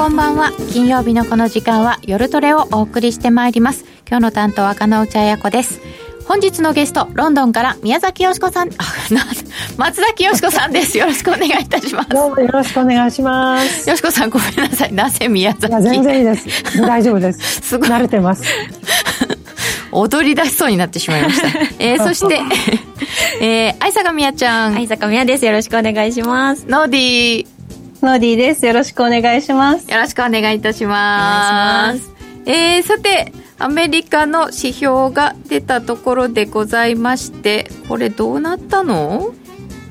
こんばんは。金曜日のこの時間は夜トレをお送りしてまいります。今日の担当は金内彩子です。本日のゲストロンドンから宮崎よしこさん。あな 松崎よしこさんです。よろしくお願いいたします。どうもよろしくお願いします。よしこさんごめんなさい。なぜ宮崎？いや全然いいです。大丈夫です。すごい。慣れてます。踊り出しそうになってしまいました。えー、そして、えー、愛坂みやちゃん。愛坂みやです。よろしくお願いします。ノーディー。ノーディーです。よろしくお願いします。よろしくお願いいたします。ます。えー、さて、アメリカの指標が出たところでございまして、これどうなったの？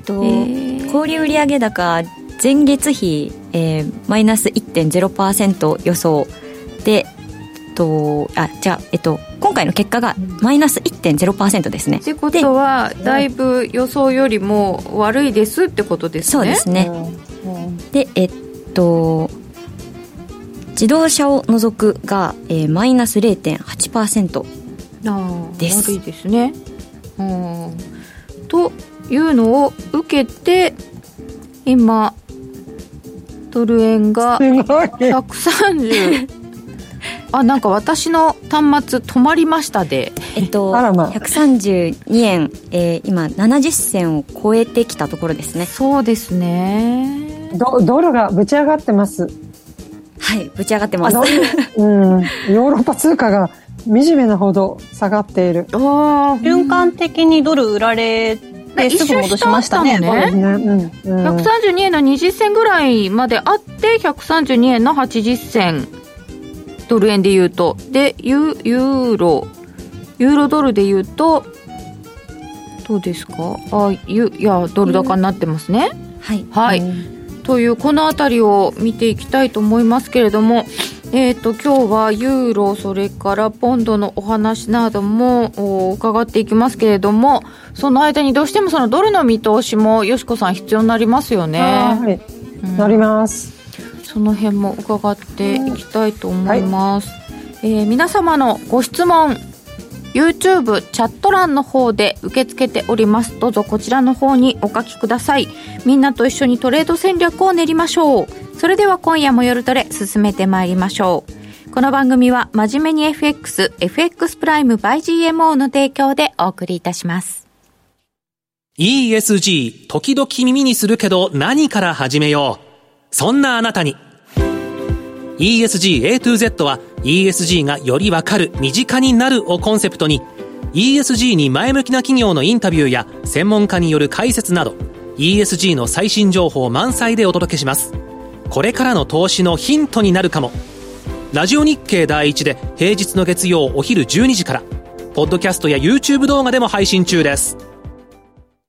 と、えー、小売売上高前月比、えー、マイナス1.0%予想でとあじゃあ、えっと、今回の結果がマイナス1.0%ですね。ってことはだいぶ予想よりも悪いですってことですね。そうですね。でえっと自動車を除くが、えー、マイナス0.8%です。悪いですね。うん。というのを受けて今ドル円が130あなんか私の端末止まりましたで。えっと、まあ、132円、えー、今70銭を超えてきたところですね。そうですねドドルがぶち上がってます。はいぶち上がってます。うん。ヨーロッパ通貨が惨めなほど下がっている。瞬間的にドル売られてすぐ戻しましたね。ね、うんうん、132円の20銭ぐらいまであって132円の80銭ドル円で言うと。でユユーロ。ユーロドルで言うとどうですか？あゆいやドル高になってますね、はい、はい、というこの辺りを見ていきたいと思いますけれどもえーと、今日はユーロそれからポンドのお話なども伺っていきますけれどもその間にどうしてもそのドルの見通しもよしこさん必要になりますよね。はい、うん、なります。その辺も伺っていきたいと思います、はい、えー、皆様のご質問 YouTube チャット欄の方で受け付けておりますどうぞこちらの方にお書きくださいみんなと一緒にトレード戦略を練りましょうそれでは今夜も夜トレ進めてまいりましょうこの番組は真面目に FX、FX プライム by GMO の提供でお送りいたします。ESG、時々耳にするけど何から始めよう。そんなあなたに ESG A to Z は ESG がよりわかる身近になるをコンセプトに ESG に前向きな企業のインタビューや専門家による解説など ESG の最新情報満載でお届けします。これからの投資のヒントになるかも。ラジオ日経第一で平日の月曜お昼12時からポッドキャストや YouTube 動画でも配信中です。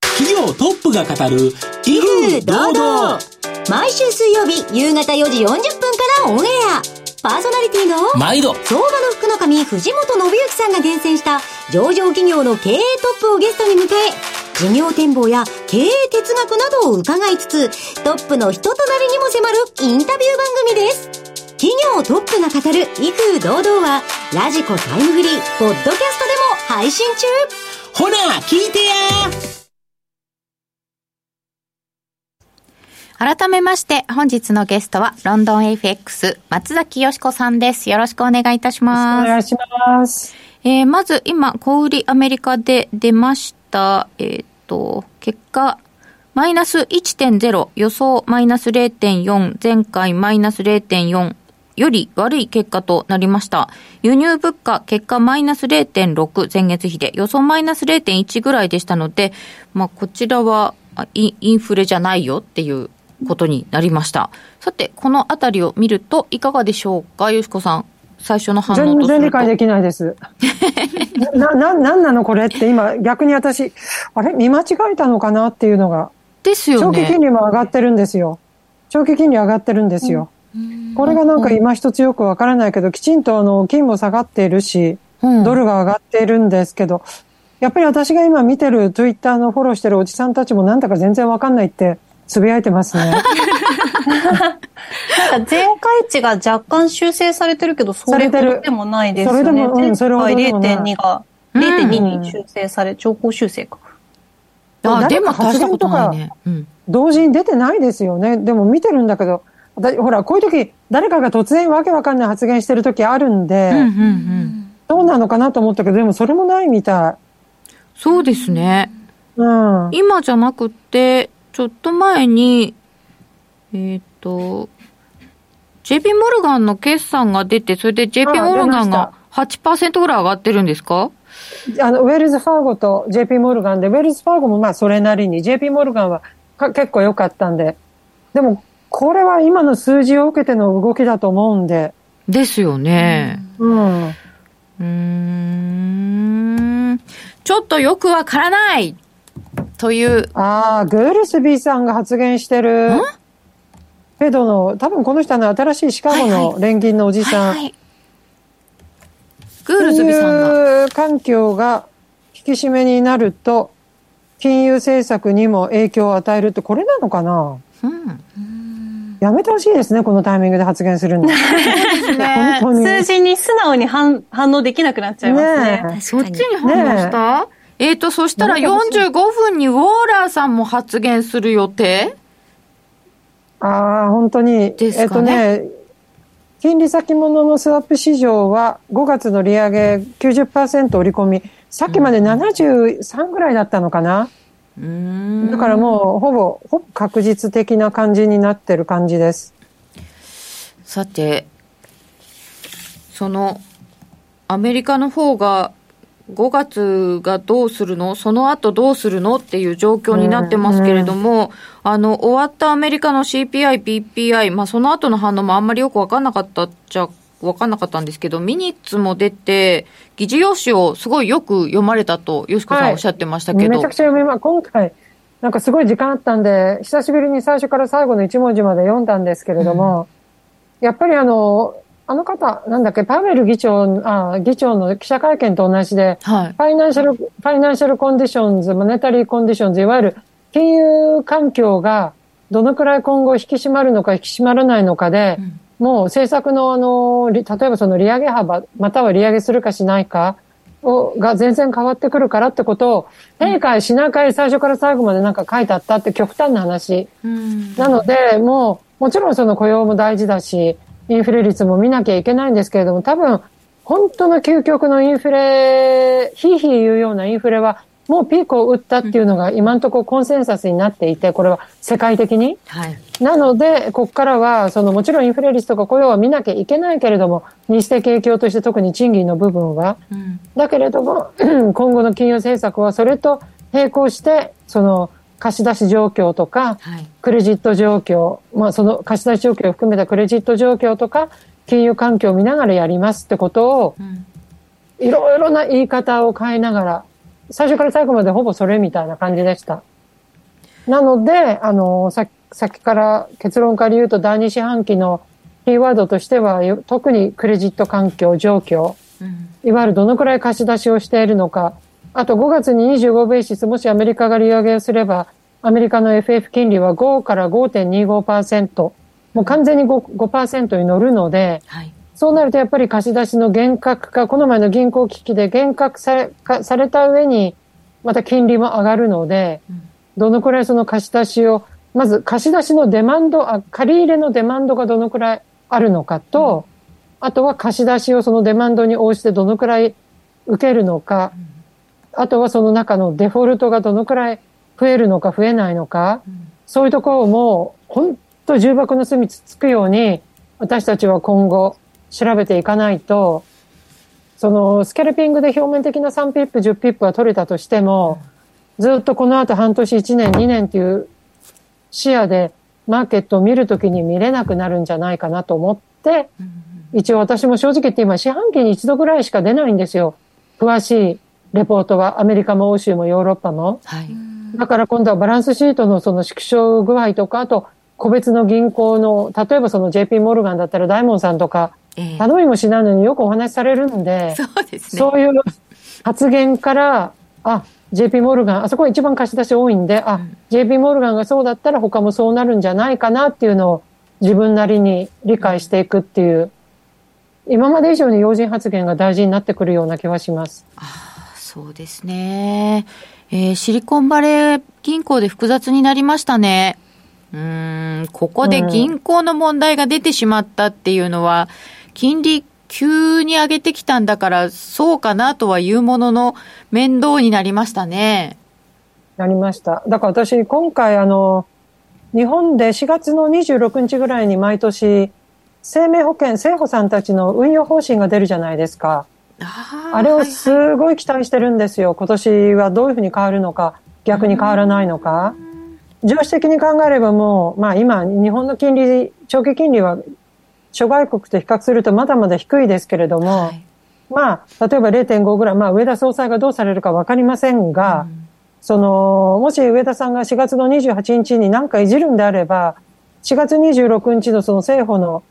企業トップが語る威風堂々。毎週水曜日夕方4時40分からオンエア。パーソナリティの毎度。相場の福の神藤本信之さんが厳選した上場企業の経営トップをゲストに迎え事業展望や経営哲学などを伺いつつトップの人となりにも迫るインタビュー番組です。企業トップが語る威風堂々はラジコタイムフリーポッドキャストでも配信中。ほら聞いてや改めまして、本日のゲストは、ロンドン FX、松崎よしこさんです。よろしくお願いいたします。お願いします。えー、まず、今、小売アメリカで出ました、えっ、ー、と、結果、マイナス1.0、予想マイナス0.4、前回マイナス0.4、より悪い結果となりました。輸入物価、結果マイナス0.6前月比で、予想マイナス0.1ぐらいでしたので、まあ、こちらはインフレじゃないよっていうことになりました。さて、このあたりを見るといかがでしょうか、よしこさん。最初の反応と全然理解できないです。な、な、なんなのこれって今逆に私、あれ？見間違えたのかなっていうのが。ですよね。長期金利も上がってるんですよ。長期金利上がってるんですよ。これがなんか今一つよくわからないけど、きちんとあの、金も下がっているし、ドルが上がっているんですけど、やっぱり私が今見てるツイッターのフォローしてるおじさんたちもなんだか全然わかんないってつぶやいてますね。なんか前回値が若干修正されてるけど、それでもないですよね。それでも、うん、それは0.2が、0.2に修正され、長考修正か。あ、でも足したことないね。同時に出てないですよね。でも見てるんだけど、ほら、こういう時、誰かが突然わけわかんない発言してる時あるんで、うんうんうん、そうなのかなと思ったけど、でもそれもないみたい。そうですね。うん。今じゃなくて、ちょっと前に、えっ、ー、と、JP モルガンの決算が出て、それで JP モルガンが8%ぐらい上がってるんですか？あの、ウェルズ・ファーゴと JP モルガンで、ウェルズ・ファーゴもまあそれなりに、JP モルガンは結構良かったんで、でも、これは今の数字を受けての動きだと思うんで。ですよね。うん。うん。ちょっとよくわからないという。ああ、グールスビーさんが発言してる。 Fed の、多分この人の新しいシカゴの連銀のおじさん。はいはい、グールスビーさんが。環境が引き締めになると、金融政策にも影響を与えるって、これなのかな？うん。やめてほしいですね、このタイミングで発言するの。ね、本当に。数字に素直に反反応できなくなっちゃいますね。ねそっちに反応した、ね、えっ、ー、と、そしたら45分にウォーラーさんも発言する予定？ああ、本当に。えっ、ー、とね、金利先物のスワップ市場は5月の利上げ90%織り込み、さっきまで73ぐらいだったのかな、だからもうほぼ、ほぼ確実的な感じになってる感じです。さて、その、アメリカの方が5月がどうするの？その後どうするの？っていう状況になってますけれども、あの、終わったアメリカの CPI、PPI、まあその後の反応もあんまりよくわかんなかったっちゃ分かんなかったんですけど、 minutes も出て、議事要旨をすごいよく読まれたと、よしこさんおっしゃってましたけど。めちゃくちゃ読みま、今回、なんかすごい時間あったんで、久しぶりに最初から最後の一文字まで読んだんですけれども、うん、やっぱりあの、あの方、なんだっけ、パウエル議長、あ議長の記者会見と同じで、はい、 financial、financial conditions、monetary conditions、いわゆる金融環境がどのくらい今後引き締まるのか引き締まらないのかで、うん。もう政策のあの、例えばその利上げ幅、または利上げするかしないかをが全然変わってくるからってことを、閉会しない会最初から最後までなんか書いてあったって極端な話。なので、もう、もちろんその雇用も大事だし、インフレ率も見なきゃいけないんですけれども、多分、本当の究極のインフレ、ひいひい言うようなインフレはもうピークを打ったっていうのが今のところコンセンサスになっていて、これは世界的に。はい、なので、ここからは、そのもちろんインフレ率とか雇用は見なきゃいけないけれども、日程景況として特に賃金の部分は。うん、だけれども、今後の金融政策はそれと並行して、その貸し出し状況とか、はい、クレジット状況、まあその貸し出し状況を含めたクレジット状況とか、金融環境を見ながらやりますってことを、いろいろな言い方を変えながら、最初から最後までほぼそれみたいな感じでした。なので、あの、さ先から結論から言うと第二四半期のキーワードとしては、特にクレジット環境、状況、うん、いわゆるどのくらい貸し出しをしているのか、あと5月に25ベーシス、もしアメリカが利上げをすれば、アメリカの FF 金利は5から5.25%、もう完全に 5%, 5に乗るので、はい、そうなるとやっぱり貸し出しの厳格化、この前の銀行危機で厳格されされた上に、また金利も上がるので、どのくらいその貸し出しを、まず貸し出しの demand、あ借り入れの demand がどのくらいあるのかと、うん、あとは貸し出しをその demand に応じてどのくらい受けるのか、うん、あとはその中のデフォルトがどのくらい増えるのか増えないのか、うん、そういうところも本当重箱の隅つつくように私たちは今後調べていかないと、そのスキャルピングで表面的な3ピップ、10ピップは取れたとしても、ずっとこの後半年、1年、2年っていう視野でマーケットを見るときに見れなくなるんじゃないかなと思って、一応私も正直言って今四半期に一度ぐらいしか出ないんですよ。詳しいレポートはアメリカも欧州もヨーロッパも。はい、だから今度はバランスシートのその縮小具合とか、あと個別の銀行の、例えばその JP モルガンだったら大門さんとか頼みもしないのによくお話しされるんで、そうですね。そういう発言から、あ、JP モルガン、あそこが一番貸し出し多いんで、あ、うん、JP モルガンがそうだったら他もそうなるんじゃないかなっていうのを自分なりに理解していくっていう、今まで以上に要人発言が大事になってくるような気はします。あそうですね。えー、シリコンバレー銀行で複雑になりましたね。うん、ここで銀行の問題が出てしまったっていうのは、金利急に上げてきたんだから、そうかなとは言うものの、面倒になりましたね。なりました。だから私、今回、あの、日本で4月の26日ぐらいに毎年、生命保険、生保さんたちの運用方針が出るじゃないですか。ああれをすごい期待してるんですよ。今年はどういうふうに変わるのか、逆に変わらないのか。常識的に考えればもう、まあ今、日本の金利、長期金利は諸外国と比較するとまだまだ低いですけれども、はい、まあ、例えば0.5ぐらい、まあ上田総裁がどうされるかわかりませんが、うん、その、もし上田さんが4月の28日に何かいじるんであれば、4月26日のその政府の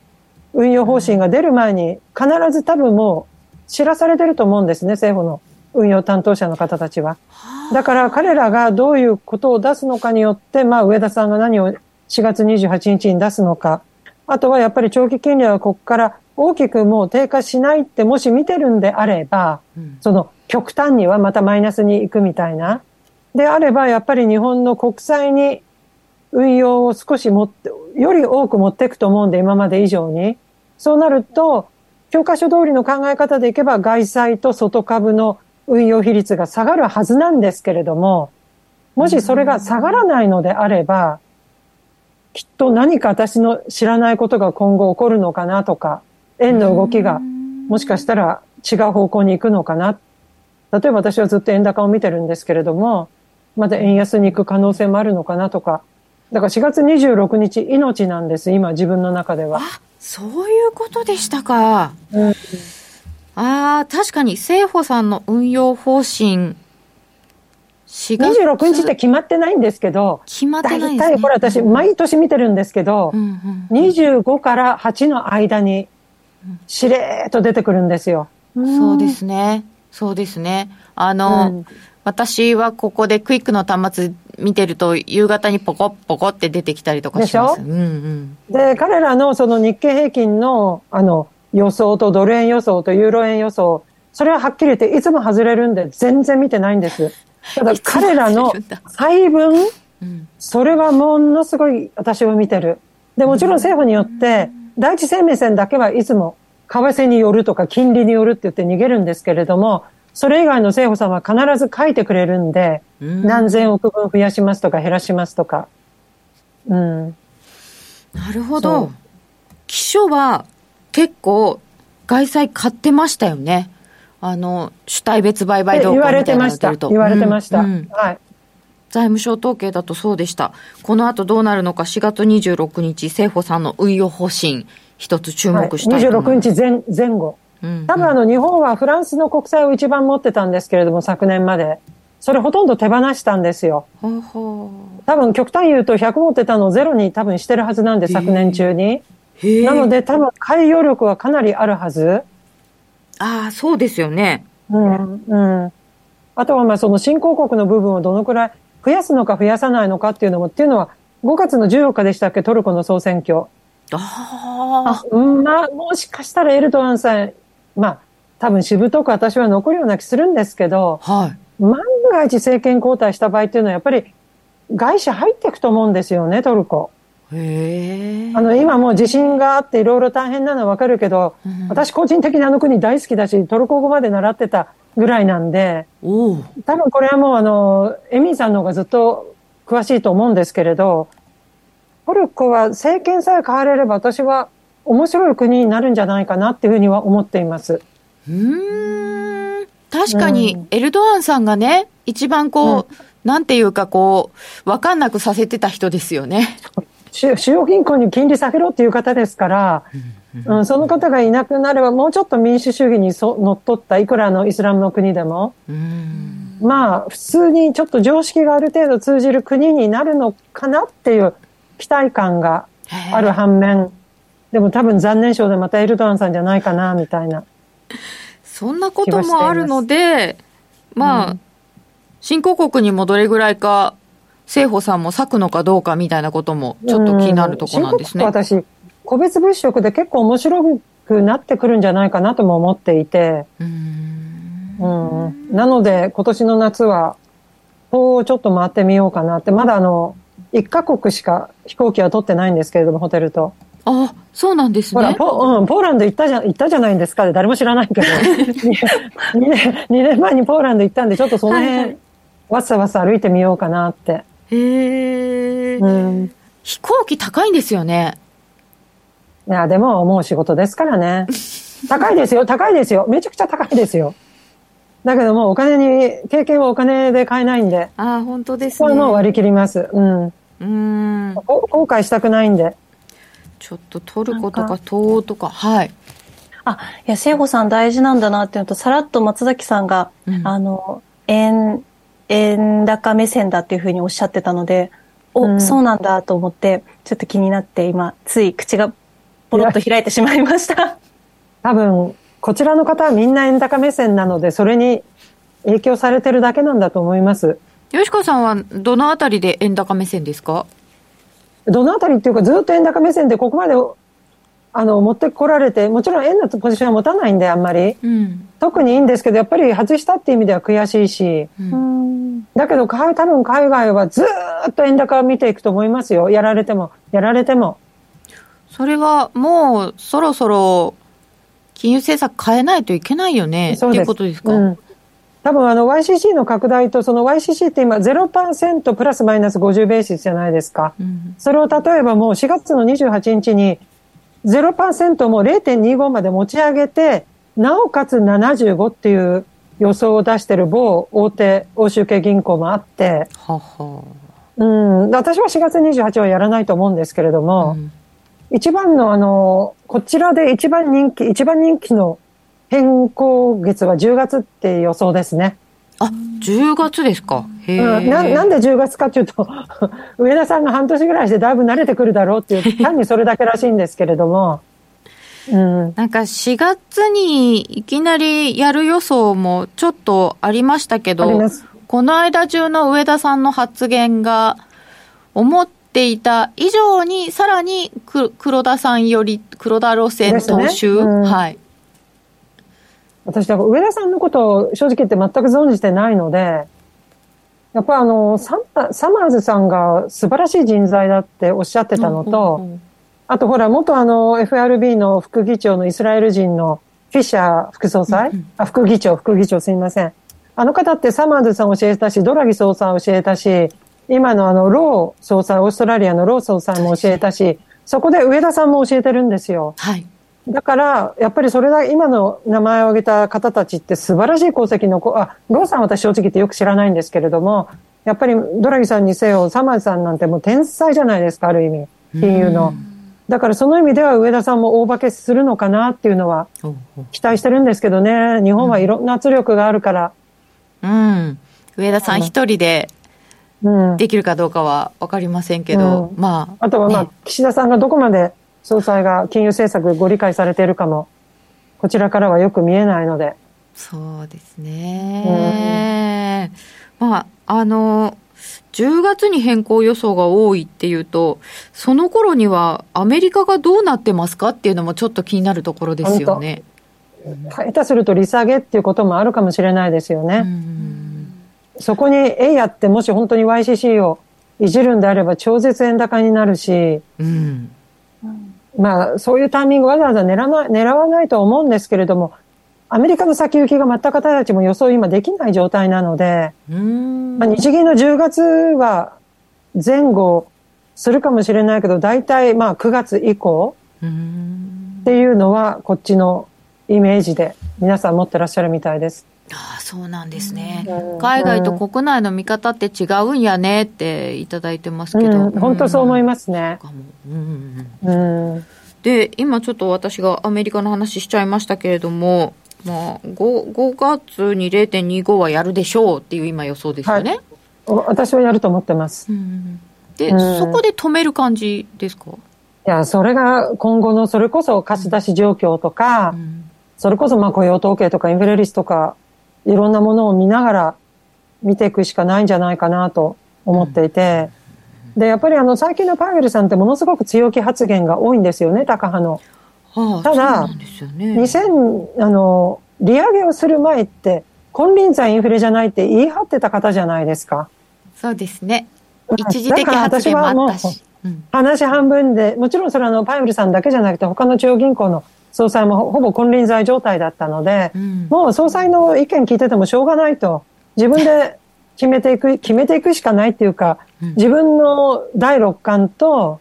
運用方針が出る前に、必ず多分もう知らされてると思うんですね、政府の運用担当者の方たちは。だから彼らがどういうことを出すのかによって、まあ上田さんが何を4月28日に出すのか、あとはやっぱり長期金利はここから大きくもう低下しないってもし見てるんであれば、うん、その極端にはまたマイナスに行くみたいな。であればやっぱり日本の国債に運用を少し持って、より多く持っていくと思うんで今まで以上に。そうなると、教科書通りの考え方でいけば外債と外株の運用比率が下がるはずなんですけれども、もしそれが下がらないのであれば、きっと何か私の知らないことが今後起こるのかなとか、円の動きがもしかしたら違う方向に行くのかな。例えば私はずっと円高を見てるんですけれども、まだ円安に行く可能性もあるのかなとか。だから4月26日命なんです、今自分の中では。あ、そういうことでしたか。うんああ、確かに政府さんの運用方針、26日って決まってないんですけど、決まってないですね。これ私、毎年見てるんですけど、うんうん、25から8の間に、しれーっと出てくるんですよ。そうですね。そうですね。あの、うん、私はここでクイックの端末見てると、夕方にポコッポコって出てきたりとかします。でしょ、うんうん、で、彼らのその日経平均の、あの、予想とドル円予想とユーロ円予想、それははっきり言っていつも外れるんで全然見てないんです。ただ 彼らの配分、それはものすごい私は見てる。で、もちろん政府によって、第一生命線だけはいつも為替によるとか金利によるって言って逃げるんですけれども、それ以外の政府さんは必ず書いてくれるんで、何千億分増やしますとか減らしますとか。うん。なるほど。基礎は結構、外債買ってましたよね。あの、主体別売買動向みたいな言われてました。言われてました。うん、はい。財務省統計だとそうでした。この後どうなるのか4月26日、政府さんの運用方針、一つ注目したいと思います。はい、26日前前後。多分あの日本はフランスの国債を一番持ってたんですけれども、昨年まで。それほとんど手放したんですよ。多分極端言うと100持ってたのをゼロに多分してるはずなんで、昨年中に。なので多分海洋力はかなりあるはず。ああ、そうですよね。うん、うん。あとはまあその新興国の部分をどのくらい増やすのか増やさないのかっていうのも、っていうのは5月の14日でしたっけ、トルコの総選挙。ああ。まあ、もしかしたらエルドアンさん、まあ、多分しぶとく私は残るような気するんですけど、はい。万が一政権交代した場合っていうのはやっぱり外資入っていくと思うんですよね、トルコ。へあの今もう地震があっていろいろ大変なのはわかるけど、うん、私個人的にあの国大好きだしトルコ語まで習ってたぐらいなんで多分これはもうあのエミーさんの方がずっと詳しいと思うんですけれどトルコは政権さえ変われれば私は面白い国になるんじゃないかなっていうふうには思っています。うん。確かにエルドアンさんがね、一番こう、うん、なんていうかこう、わかんなくさせてた人ですよね。主要銀行に金利下げろっていう方ですから、うん、その方がいなくなれば、もうちょっと民主主義にそ乗っ取った、いくらのイスラムの国でも、まあ、普通にちょっと常識がある程度通じる国になるのかなっていう期待感がある反面、でも多分残念賞でまたエルドアンさんじゃないかな、みたいな。そんなこともあるので、まあ、うん、新興国にもどれぐらいか政府さんも割くのかどうかみたいなこともちょっと気になるところなんですね。私、個別物色で結構面白くなってくるんじゃないかなとも思っていて、うん。うん。なので今年の夏は、こうちょっと回ってみようかなって、まだあの、1カ国しか飛行機は取ってないんですけれども、ホテルと。あ、そうなんですね。ほら、ポ,、うん、ポーランド行ったじゃ、行ったじゃないんですかで誰も知らないけど。2, 年、2年前にポーランド行ったんで、ちょっとその辺、はいはい、わさわさ歩いてみようかなって。へえ、うん。飛行機高いんですよね。いや、でももう仕事ですからね。高いですよ、高いですよ。めちゃくちゃ高いですよ。だけどもお金に、経験はお金で買えないんで。ああ、本当ですね。これもう割り切ります。うん。うん。後悔したくないんで。ちょっとトルコとか東欧とか、はい。あ、いや、聖子さん大事なんだなっていうのと、さらっと松崎さんが、うん、あの、円、円高目線だっていうふうにおっしゃってたので、お、うん、そうなんだと思って、ちょっと気になって、今、つい口がポロッと開いてしまいました。多分、こちらの方はみんな円高目線なので、それに影響されてるだけなんだと思います。吉川さんはどのあたりで円高目線ですか？どのあたりっていうか、ずっと円高目線でここまであの持ってこられて、もちろん円のポジションは持たないんで、あんまり、うん、特にいいんですけど、やっぱり外したっていう意味では悔しいし、うん、だけど、多分海外はずっと円高を見ていくと思いますよ、やられても、やられても。それはもうそろそろ金融政策変えないといけないよね。っていうことですか、うん、多分あの YCC の拡大とその YCC って今0%プラスマイナス50ベーシスじゃないですか。うん、それを例えばもう4月の28日に0%も0.25まで持ち上げて、なおかつ75っていう予想を出してる某大手欧州系銀行もあって、はは。うん、私は4月28はやらないと思うんですけれども、うん、一番のあの、こちらで一番人気、一番人気の変更月は10月って予想ですね。あ、10月ですか。うん、ななんで10月かっていうと、上田さんが半年ぐらいしてだいぶ慣れてくるだろうっていう、単にそれだけらしいんですけれども。うん、なんか4月にいきなりやる予想もちょっとありましたけど、この間中の上田さんの発言が思っていた以上にさらに黒田さんより黒田路線踏襲、ねうん、はい。私、だから上田さんのことを正直言って全く存じてないので、やっぱりあのササマーズさんが素晴らしい人材だっておっしゃってたのと、うんうんうん、あとほら、元あの FRB の副議長のイスラエル人のフィッシャー副総裁、うんうん、あ、副議長、副議長すみません。あの方ってサマーズさん教えたし、ドラギ総裁教えたし、今のあのロー総裁、オーストラリアのロー総裁も教えたし、そこで上田さんも教えてるんですよ。はい。だから、やっぱりそれだ、今の名前を挙げた方たちって素晴らしい功績の、あ、ローさん私正直言ってよく知らないんですけれども、やっぱりドラギさんにせよ、サマーズさんなんてもう天才じゃないですか、ある意味。金融の。だからその意味では上田さんも大化けするのかなっていうのは期待してるんですけどね。日本はいろんな圧力があるから。うん。上田さん一人でできるかどうかは分かりませんけど、うん、まあ。あとはまあ、岸田さんがどこまで総裁が金融政策ご理解されているかも、こちらからはよく見えないので。そうですね。うん、まあ、あの、10月に変更予想が多いっていうと、その頃にはアメリカがどうなってますかっていうのもちょっと気になるところですよね。下手すると利下げっていうこともあるかもしれないですよね。そこにえいやってもし本当に YCC をいじるんであれば超絶円高になるし、うん、まあ、そういうタイミングわざわざ狙わない狙わないと思うんですけれども、アメリカの先行きが全く方たちも予想今できない状態なので、まあ、日銀の10月は前後するかもしれないけど、大体まあ9月以降っていうのはこっちのイメージで皆さん持ってらっしゃるみたいです。ああそうなんですね、海外と国内の見方って違うんやねっていただいてますけど、うん、本当そう思いますね。で今ちょっと私がアメリカの話しちゃいましたけれども、まあ、5, 5月に0.25はやるでしょうっていう今予想ですよね、はい、私はやると思ってます、で、そこで止める感じですか？いやそれが今後のそれこそ貸し出し状況とか、それこそまあ雇用統計とかインフレ率とかいろんなものを見ながら見ていくしかないんじゃないかなと思っていて、で、やっぱりあの、最近のパウエルさんってものすごく強気発言が多いんですよね、高派の。はあ、ただ、ね、2000、あの、利上げをする前って、金輪際インフレじゃないって言い張ってた方じゃないですか。そうですね。一時的発言もあったし。話半分で、もちろんそれはあのパイムルさんだけじゃなくて他の中央銀行の総裁もほぼ金輪際状態だったので、うん、もう総裁の意見聞いててもしょうがないと。自分で決めていく 決めていくしかないっていうか、うん、自分の第六感と、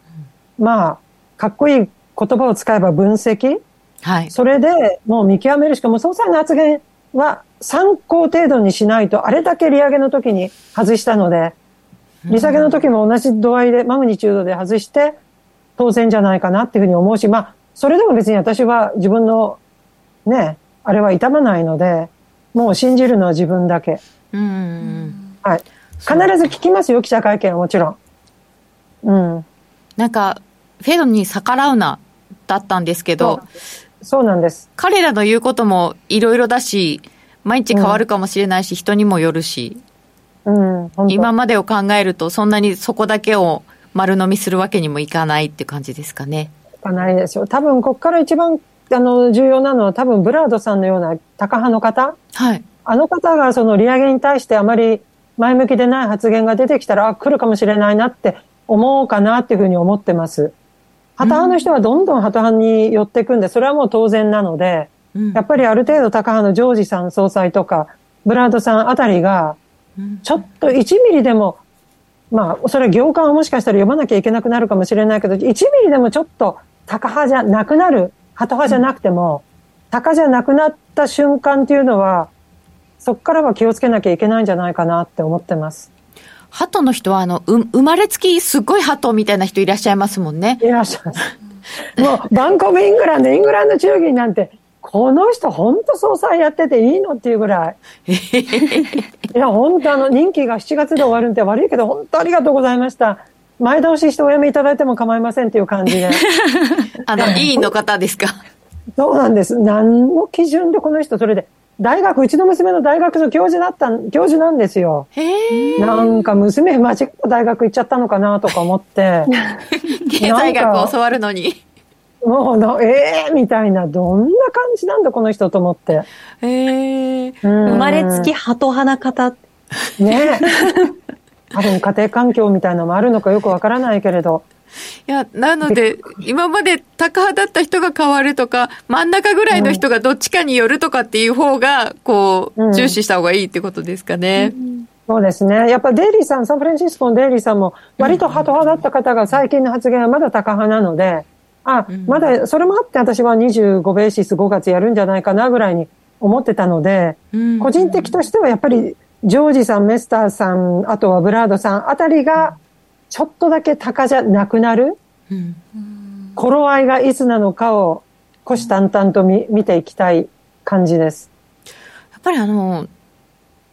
まあかっこいい言葉を使えば分析、はい、それでもう見極めるしかも総裁の発言は参考程度にしないとあれだけ利上げの時に外したので利下げの時も同じ度合いで、マグニチュードで外して、当然じゃないかなっていうふうに思うし、まあ、それでも別に私は自分の、ね、あれは痛まないので、もう信じるのは自分だけ。うん。はい。必ず聞きますよ、記者会見はもちろん。うん。なんか、フェドに逆らうな、だったんですけど、そうなんです。彼らの言うこともいろいろだし、毎日変わるかもしれないし、うん、人にもよるし。うん、今までを考えると、そんなにそこだけを丸飲みするわけにもいかないって感じですかね。いかないですよ。多分、ここから一番あの重要なのは、多分ブラードさんのような高派の方、はい、あの方がその利上げに対してあまり前向きでない発言が出てきたら、あ、来るかもしれないなって思うかなっていうふうに思ってます。旗派の人はどんどん旗派に寄っていくんで、それはもう当然なので、うん、やっぱりある程度高派のジョージさん総裁とか、ブラードさんあたりが、ちょっと1ミリでも、まあ、それは行間をもしかしたら読まなきゃいけなくなるかもしれないけど、1ミリでもちょっと高派じゃなくなる、鳩派じゃなくても、高じゃなくなった瞬間っていうのは、そこからは気をつけなきゃいけないんじゃないかなって思ってます。鳩の人は、あの、う、生まれつきすっごい鳩みたいな人いらっしゃいますもんね。いらっしゃいます。もう、バンコブイングランド、イングランド中銀なんて、この人本当総裁やってていいのっていうぐらい。いや、本当あの、任期が7月で終わるんで悪いけど、本当ありがとうございました。前倒ししてお辞めいただいても構いませんっていう感じで。あの、委員の方ですか？そうなんです。何の基準でこの人、それで、大学、うちの娘の大学の教授だった、教授なんですよ。なんか娘間違った大学行っちゃったのかなとか思って。経済学を教わるのに。もうの、ええー、みたいな、どんな感じなんだ、この人と思って。ええー、生まれつきハト派な方。ね 多分家庭環境みたいなのもあるのかよくわからないけれど。いや、なので、今まで高派だった人が変わるとか、真ん中ぐらいの人がどっちかによるとかっていう方が、こう、重視した方がいいってことですかね。うんうんそうですね。やっぱデイリーさん、サンフランシスコのデイリーさんも、割とハト派だった方が最近の発言はまだ高派なので、あ、うん、まだ、それもあって私は25ベーシス5月やるんじゃないかなぐらいに思ってたので、うん、個人的としてはやっぱり、ジョージさん、メスターさん、あとはブラードさんあたりが、ちょっとだけ高じゃなくなる、うん、頃合いがいつなのかを、虎視眈々と見見ていきたい感じです。やっぱりあの、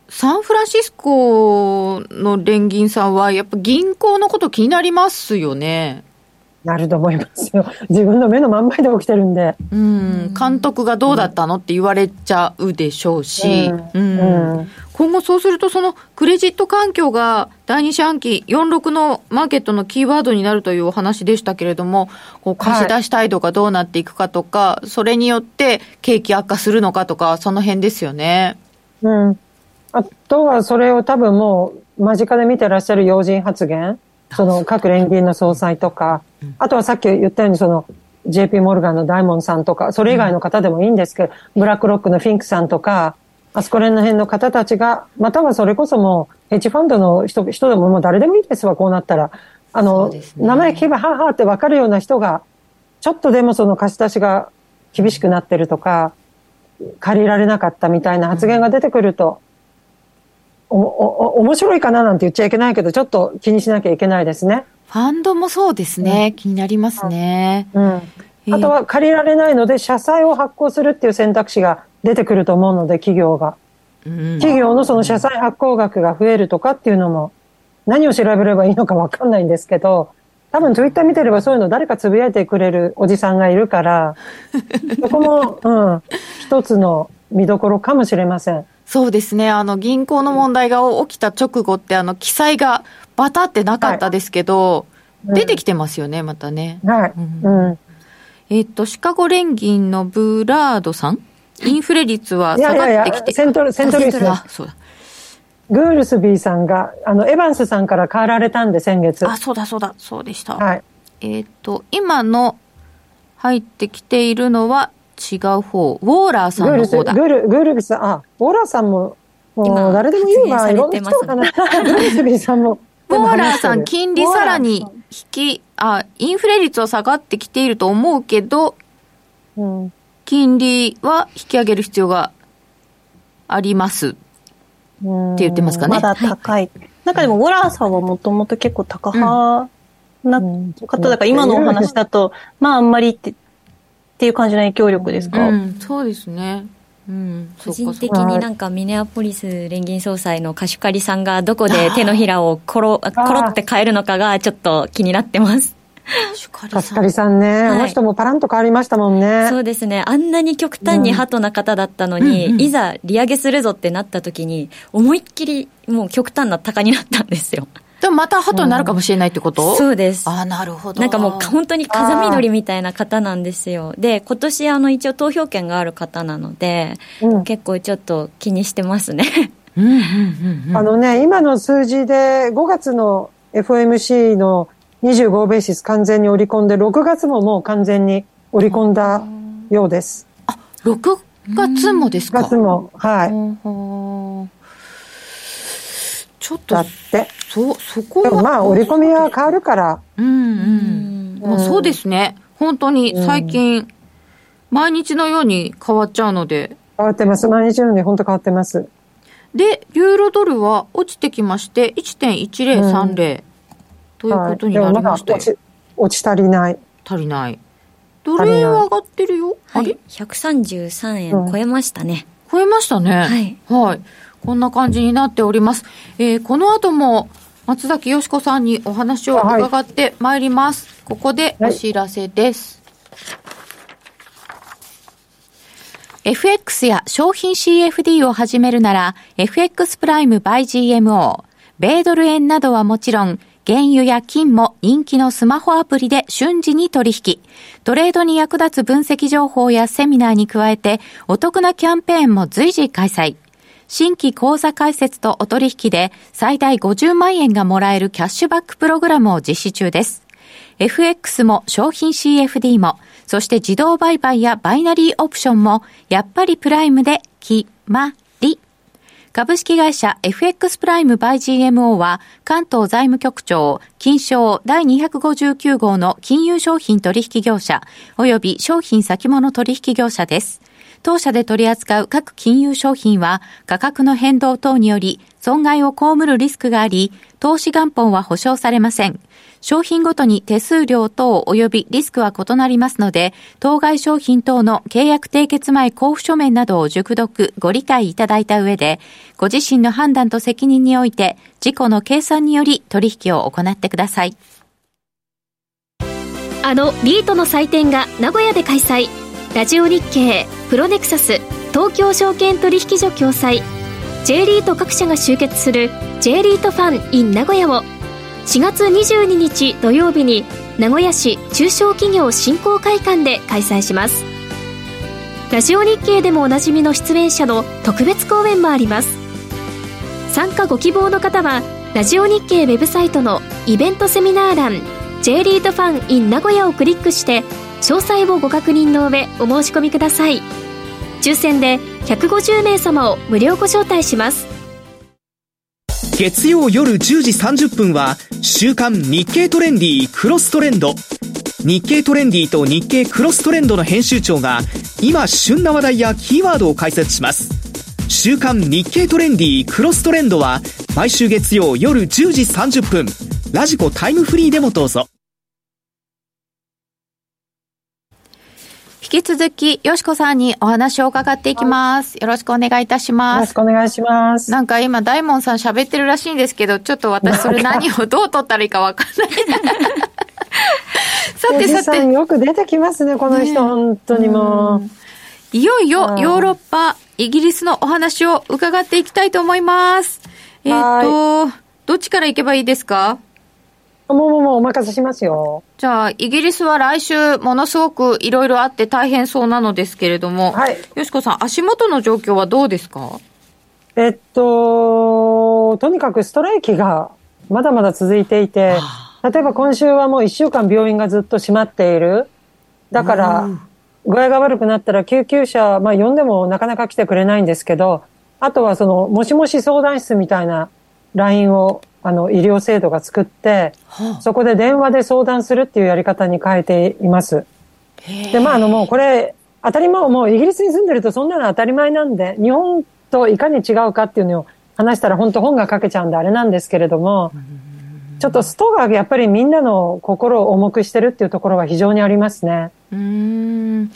サンフランシスコの連銀さんは、やっぱ銀行のこと気になりますよね。なると思いますよ。自分の目の真ん前で起きてるんで。うん。監督がどうだったのって言われちゃうでしょうし。うん。うん、今後そうすると、そのクレジット環境が第二四半期46のマーケットのキーワードになるというお話でしたけれども、こう貸し出し態度がどうなっていくかとか、はい、それによって景気悪化するのかとか、その辺ですよね。うん。あとはそれを多分もう間近で見てらっしゃる要人発言。その各連銀の総裁とか、あとはさっき言ったようにその JP モルガンのダイモンさんとか、それ以外の方でもいいんですけど、ブラックロックのフィンクさんとか、あそこら辺の方たちが、またはそれこそもう、ヘッジファンドの人人でももう誰でもいいですわ、こうなったら。あの、ね、名前聞けばははって分かるような人が、ちょっとでもその貸し出しが厳しくなってるとか、借りられなかったみたいな発言が出てくると、お、お、面白いかななんて言っちゃいけないけど、ちょっと気にしなきゃいけないですね。ファンドもそうですね。うん、気になりますね。うん。あとは借りられないので、社債を発行するっていう選択肢が出てくると思うので、企業が。うん、企業のその社債発行額が増えるとかっていうのも、何を調べればいいのかわかんないんですけど、多分ツイッター見てればそういうの誰かつぶやいてくれるおじさんがいるから、そこも、うん、一つの見どころかもしれません。そうですね。あの、銀行の問題が起きた直後って、あの、記載がバタってなかったですけど、はい、出てきてますよね、またね。はい。うん。えっと、シカゴ連銀のブラードさんインフレ率は下がってきて。いやいやいやセントル、セントルイス。あ、そうだ。グールスビーさんが、あの、エヴァンスさんから変わられたんで、先月。あ、そうだそうだ、そうでした。はい。えっ、と、今の入ってきているのは違う方。ウォーラーさグールス、グんの方だ。ール、グールビさん、あ、ウォーラーさんも、も今う誰でも言うわ、発いろん言な人かな。グールスビーさんも。ウォーラーさん、金利さらに引き、あ、インフレ率は下がってきていると思うけど、うん。金利は引き上げる必要があります。って言ってますかね。まだ高い。なんかでも、ウォラーさんはもともと結構高派なうん方だから、今のお話だと、まああんまりって、っていう感じの影響力ですか、うん、そうですね。うん、個人的になんかミネアポリス連銀総裁のカシュカリさんがどこで手のひらをコロコロって変えるのかがちょっと気になってます。シュカリカスカリさんね、いあの人もパランと変わりましたもんね。そうですね。あんなに極端にハトな方だったのに、うんうんいざ利上げするぞってなった時に、思いっきりもう極端な高になったんですよ。でもまた鳩になるかもしれないってこと、そうです。ああ、なるほど。なんかもう本当に風見鶏みたいな方なんですよ。で、今年あの一応投票権がある方なので、うん結構ちょっと気にしてますね。うんうんうんうん。あのね、今の数字で5月の FOMC の25ベーシス完全に織り込んで、6月ももう完全に織り込んだようです。6月もです6か月も、はい。ちょっとだ、って。そ、そこは。まあ、織り込みは変わるから、うんうん。まあ、そうですね。本当に最近、毎日のように変わっちゃうので。変わってます。毎日のように本当変わってます。で、ユーロドルは落ちてきまして、1.1030、ということになりましたよはい、落ち、落ち足りない。足りない。ドル円は上がってるよ。あれ？はい。133円超えましたね。超えましたね。はい。はい。こんな感じになっております。えーこの後も松崎よしこさんにお話を伺ってまいります。ここでお知らせです。FX や商品 CFD を始めるなら FX プライム by GMO、米ドル円などはもちろん原油や金も人気のスマホアプリで瞬時に取引。トレードに役立つ分析情報やセミナーに加えてお得なキャンペーンも随時開催。新規口座開設とお取引で最大50万円がもらえるキャッシュバックプログラムを実施中です。FX も商品 CFD も、そして自動売買やバイナリーオプションも、やっぱりプライムで決ま。株式会社 FX プライムバイ GMO は関東財務局長金賞第259号の金融商品取引業者及び商品先物取引業者です。当社で取り扱う各金融商品は価格の変動等により損害を被るリスクがあり、投資元本は保証されません。商品ごとに手数料等及びリスクは異なりますので、当該商品等の契約締結前交付書面などを熟読、ご理解いただいた上で、ご自身の判断と責任において、事故の計算により取引を行ってください。あのリートの祭典が名古屋で開催ラジオ日経プロネクサス東京証券取引所共催 J リート各社が集結する J リートファン in 名古屋を4月22日土曜日に名古屋市中小企業振興会館で開催します。ラジオ日経でもおなじみの出演者の特別講演もあります。参加ご希望の方はラジオ日経ウェブサイトのイベントセミナー欄 J リートファン in 名古屋をクリックして詳細をご確認の上お申し込みください。抽選で150名様を無料ご招待します。月曜夜10時30分は週刊日経トレンディクロストレンド。日経トレンディと日経クロストレンドの編集長が今旬な話題やキーワードを解説します。週刊日経トレンディクロストレンドは毎週月曜夜10時30分ラジコタイムフリーでもどうぞ。引き続き、よしこさんにお話を伺っていきます。よろしくお願いいたしよますろし。くお願いします。なんか今、大門さん喋ってるらしいんですけど、ちょっと私それ何をどう取ったらいいかわかんない。さてさてよく出てきますね、この人、本当にもう。いよいようんヨーロッパ、イギリスのお話を伺っていきたいと思います。えっ、と、どっちから行けばいいですか？もうもうもうお任せしますよ。じゃあ、イギリスは来週、ものすごくいろいろあって大変そうなのですけれども、はい。よしこさん、足元の状況はどうですかえっと、とにかくストライキがまだまだ続いていて、例えば今週はもう1週間病院がずっと閉まっている。だから、具合が悪くなったら救急車、まあ呼んでもなかなか来てくれないんですけど、あとはその、もしもし相談室みたいな LINE を、あの、医療制度が作って、そこで電話で相談するっていうやり方に変えています。で、まあ、あの、もうこれ、当たり前、もうイギリスに住んでるとそんなの当たり前なんで、日本といかに違うかっていうのを話したら本当本が書けちゃうんであれなんですけれども、ちょっとストがやっぱりみんなの心を重くしてるっていうところは非常にありますね。うん。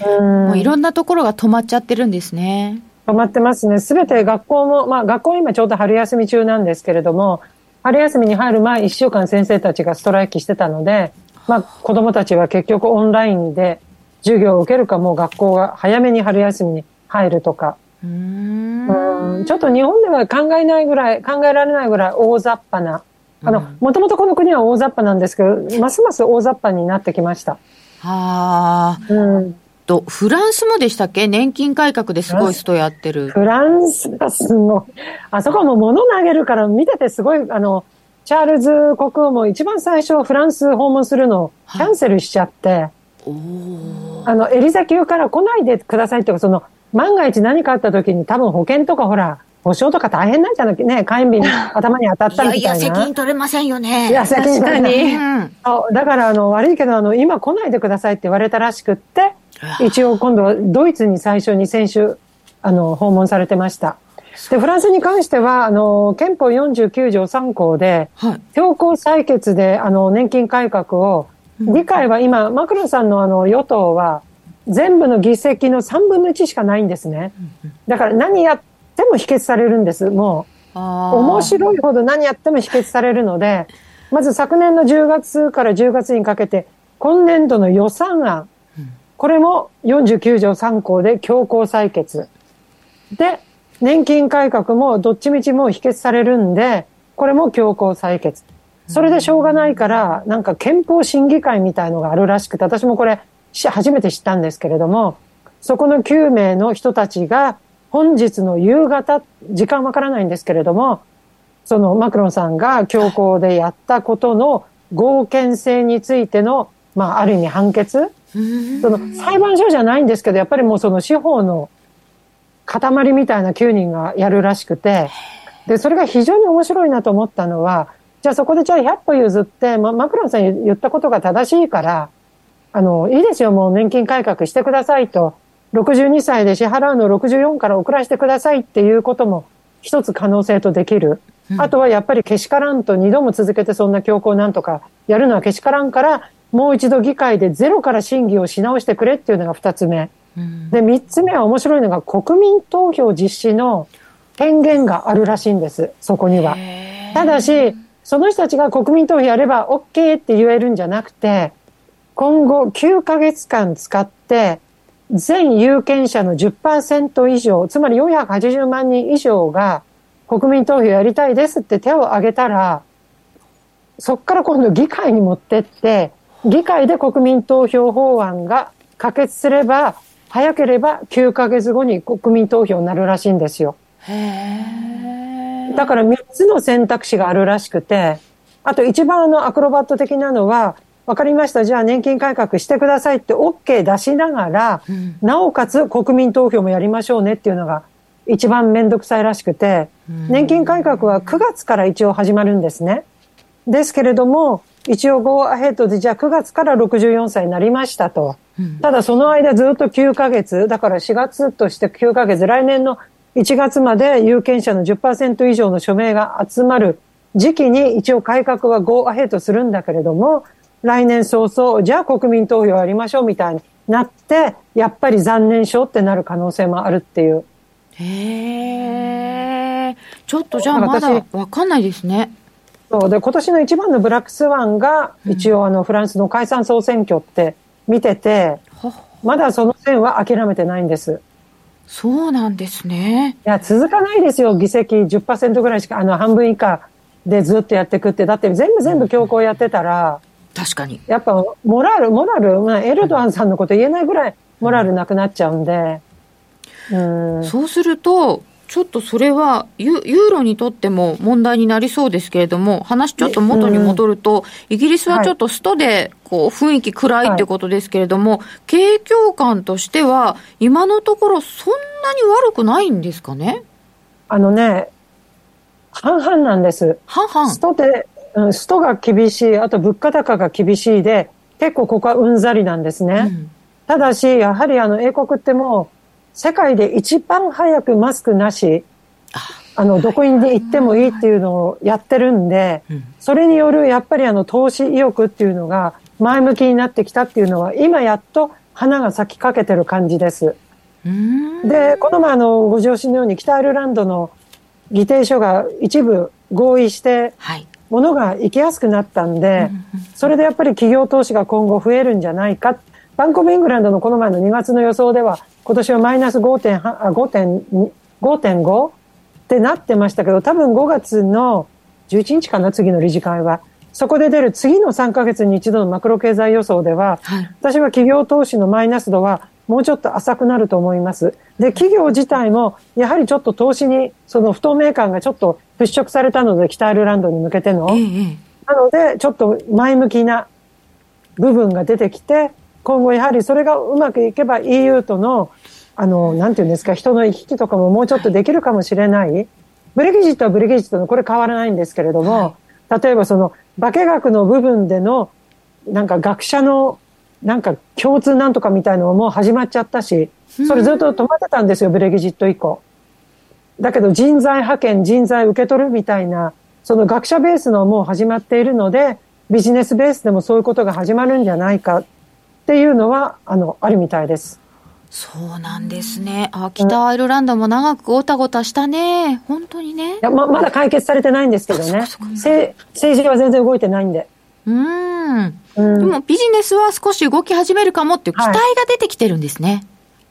もういろんなところが止まっちゃってるんですね。止まってますね。すべて学校も、まあ学校今ちょうど春休み中なんですけれども、春休みに入る前1週間先生たちがストライキしてたので、まあ子供たちは結局オンラインで授業を受けるかもう学校が早めに春休みに入るとか。うんちょっと日本では考えないぐらい、考えられないぐらい大雑把なあの、もともとこの国は大雑把なんですけど、ますます大雑把になってきました。はあ。うん。と、フランスもでしたっけ？年金改革ですごい人やってる。フランスがすごい。あそこも物投げるから見ててすごい、あの、チャールズ国王も一番最初フランス訪問するのをキャンセルしちゃって、あの、エリザ級から来ないでくださいっていうか、その、万が一何かあった時に多分保険とかほら、保証とか大変なんじゃなくね、火炎瓶頭に当たったみたいな。いやいや、責任取れませんよね。いや、責任取れない。そうだから、あの、悪いけど、あの、今来ないでくださいって言われたらしくって、一応今度はドイツに最初に先週、あの、訪問されてました。で、フランスに関しては、あの、憲法49条3項で、はい、強行採決で、あの、年金改革を、議会は今、マクロンさんのあの、与党は、全部の議席の3分の1しかないんですね。だから何やっでも否決されるんです。もう、面白いほど何やっても否決されるので、まず昨年の10月から10月にかけて、今年度の予算案、これも49条3項で強行採決。で、年金改革もどっちみちもう否決されるんで、これも強行採決。それでしょうがないから、なんか憲法審議会みたいのがあるらしくて、私もこれ初めて知ったんですけれども、そこの9名の人たちが本日の夕方、時間わからないんですけれども、そのマクロンさんが強行でやったことの合憲性についての、まあ、ある意味判決その裁判所じゃないんですけど、やっぱりもうその司法の塊みたいな9人がやるらしくて、で、それが非常に面白いなと思ったのは、じゃあそこでじゃあ100歩譲って、ま、マクロンさん言ったことが正しいから、あの、いいですよ、もう年金改革してくださいと。62歳で支払うのを64から遅らせてくださいっていうことも一つ可能性とできる。あとはやっぱりけしからんと2度も続けてそんな強行なんとかやるのはけしからんからもう一度議会でゼロから審議をし直してくれっていうのが2つ目。で、3つ目は面白いのが国民投票実施の権限があるらしいんです。そこには。ただし、その人たちが国民投票やれば OK って言えるんじゃなくて、今後9ヶ月間使って全有権者の10%以上、つまり480万人以上が国民投票やりたいですって手を挙げたら、そこから今度議会に持ってって、議会で国民投票法案が可決すれば、早ければ9ヶ月後に国民投票になるらしいんですよ。だから3つの選択肢があるらしくて、あと一番あのアクロバット的なのは、わかりました。じゃあ年金改革してくださいって OK 出しながら、うん、なおかつ国民投票もやりましょうねっていうのが一番めんどくさいらしくて、年金改革は9月から一応始まるんですね。ですけれども、一応 Go Ahead でじゃあ9月から64歳になりましたと。ただその間ずっと9ヶ月、だから4月として9ヶ月、来年の1月まで有権者の10%以上の署名が集まる時期に一応改革は Go Ahead するんだけれども、来年早々、じゃあ国民投票やりましょうみたいになって、やっぱり残念賞ってなる可能性もあるっていう。へえ。ちょっとじゃあまだわかんないですね。そうで、今年の一番のブラックスワンが、一応あの、フランスの解散総選挙って見てて、うん、まだその線は諦めてないんです。そうなんですね。いや、続かないですよ。議席10%ぐらいしか、あの、半分以下でずっとやっていくって。だって全部全部強行やってたら、確かに。やっぱ、モラル、モラル、まあ、エルドアンさんのこと言えないぐらい、モラルなくなっちゃうんで。うん、そうすると、ちょっとそれはユユーロにとっても問題になりそうですけれども、話ちょっと元に戻ると、イギリスはちょっとストでこう雰囲気暗いってことですけれども、はい、景況感としては、今のところそんなに悪くないんですかね？あのね、半々なんです。半々。ストで、ストが厳しい、あと物価高が厳しいで、結構ここはうんざりなんですね。うん、ただし、やはりあの英国ってもう、世界で一番早くマスクなし、あの、どこに行ってもいいっていうのをやってるんで、それによるやっぱりあの投資意欲っていうのが前向きになってきたっていうのは、今やっと花が咲きかけてる感じです。で、この前あの、ご上司のように北アイルランドの議定書が一部合意して、ものが行きやすくなったんで、それでやっぱり企業投資が今後増えるんじゃないか。バンコブイングランドのこの前の2月の予想では、今年はマイナス5.5ってなってましたけど、多分5月の11日かな、次の理事会は。そこで出る次の3ヶ月に一度のマクロ経済予想では、はい、私は企業投資のマイナス度はもうちょっと浅くなると思います。で、企業自体も、やはりちょっと投資に、その不透明感がちょっと払拭されたので、北アイルランドに向けての。ええ、なので、ちょっと前向きな部分が出てきて、今後やはりそれがうまくいけば EU との、あの、なんていうんですか、人の行き来とかももうちょっとできるかもしれない。ブレギジットはブレギジットのこれ変わらないんですけれども、はい、例えばその化学の部分での、なんか学者の、なんか共通なんとかみたいのももう始まっちゃったし、それずっと止まってたんですよ、ブレギジット以降。だけど人材派遣、人材受け取るみたいな、その学者ベースのもう始まっているので、ビジネスベースでもそういうことが始まるんじゃないかっていうのは、あの、あるみたいです。そうなんですね。あ、北アイルランドも長くごたごたしたね。本当にね。いや、ま、まだ解決されてないんですけどね。政治は全然動いてないんで。うん。でもビジネスは少し動き始めるかもっていう期待が出てきてるんですね。はい、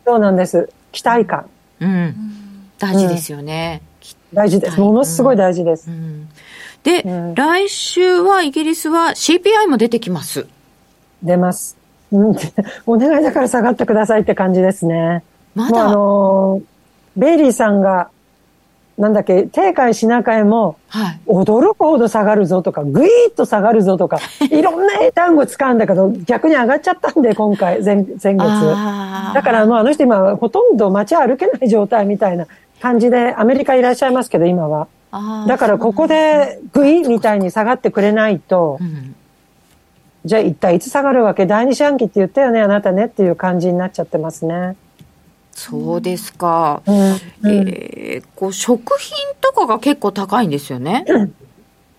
そうなんです。期待感。うん。大事ですよね。うん、大事です。ものすごい大事です。うん、で、来週はイギリスは CPI も出てきます。出ます。うん、お願いだから下がってくださいって感じですね。まだ？あの、ベイリーさんが、なんだっけ、定海品会も、驚くほど下がるぞとか、ぐいーっと下がるぞとか、いろんな英単語使うんだけど、逆に上がっちゃったんで、今回、前前月。だからもうあの人今、ほとんど街歩けない状態みたいな感じで、アメリカいらっしゃいますけど、今は。だからここでぐいみたいに下がってくれないと、うんじゃあ一体いつ下がるわけ？第二四半期って言ったよね？あなたねっていう感じになっちゃってますね。そうですか。うん、えー、こう食品とかが結構高いんですよね？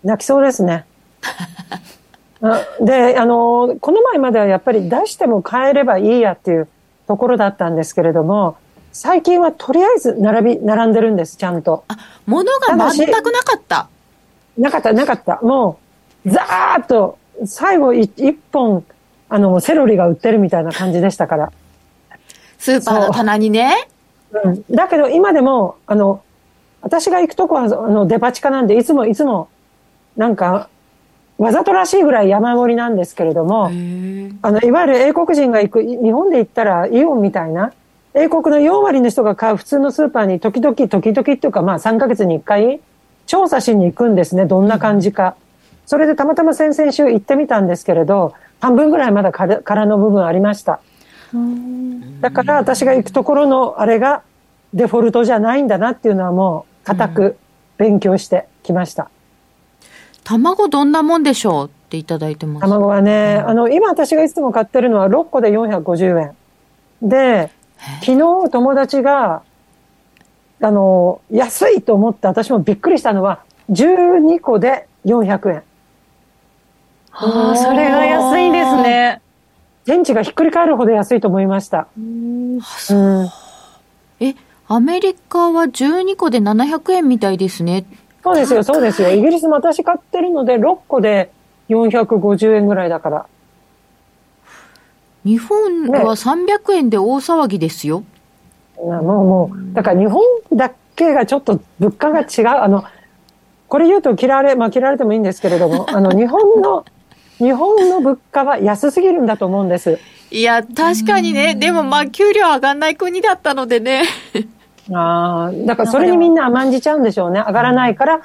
泣きそうですね。で、あの、この前まではやっぱり出しても買えればいいやっていうところだったんですけれども、最近はとりあえず並び、並んでるんです、ちゃんと。あ、物が全くなかった。なかった、なかった。もう、ザーッと最後一本、あの、セロリが売ってるみたいな感じでしたから。スーパーの棚にね。うん。だけど今でも、あの、私が行くとこは、あの、デパ地下なんで、いつもいつも、なんか、わざとらしいぐらい山盛りなんですけれども、あの、いわゆる英国人が行く、日本で行ったらイオンみたいな、英国の4割の人が買う普通のスーパーに時々、時々っていうか、まあ3ヶ月に1回、調査しに行くんですね、どんな感じか。それでたまたま先々週行ってみたんですけれど、半分ぐらいまだ空の部分ありました。だから私が行くところのあれがデフォルトじゃないんだなっていうのはもう固く勉強してきました。卵どんなもんでしょうっていただいてます。卵はね、あの、今私がいつも買ってるのは6個で450円。で、昨日友達が、あの、安いと思って私もびっくりしたのは、12個で400円。ああ、それが安いですね。電池がひっくり返るほど安いと思いました。うん、え、アメリカは12個で700円みたいですね。そうですよ、そうですよ。イギリスも私買ってるので、6個で450円ぐらいだから。日本は300円で大騒ぎですよ。ね、もうもう、だから日本だけがちょっと物価が違う。あの、これ言うと嫌われ、まあ嫌われてもいいんですけれども、あの、日本の日本の物価は安すぎるんだと思うんです。いや、確かにね。でもまあ、給料上がんない国だったのでね。ああ、だからそれにみんな甘んじちゃうんでしょうね。上がらないから、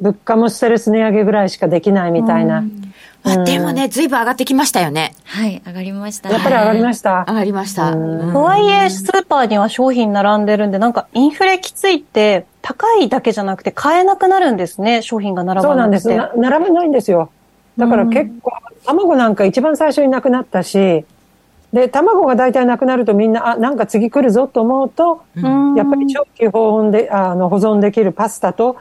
物価もステルス値上げぐらいしかできないみたいな。うんまあ、でもね、ずいぶん上がってきましたよね。はい、上がりました。やっぱり上がりました。上がりました。とはいえ、スーパーには商品並んでるんで、なんかインフレきついって、高いだけじゃなくて買えなくなるんですね、商品が並ばないそうなんです。並べないんですよ。だから結構、卵なんか一番最初になくなったし、で、卵が大体なくなるとみんな、あ、なんか次来るぞと思うと、うん、やっぱり長期保温で、あの、保存できるパスタと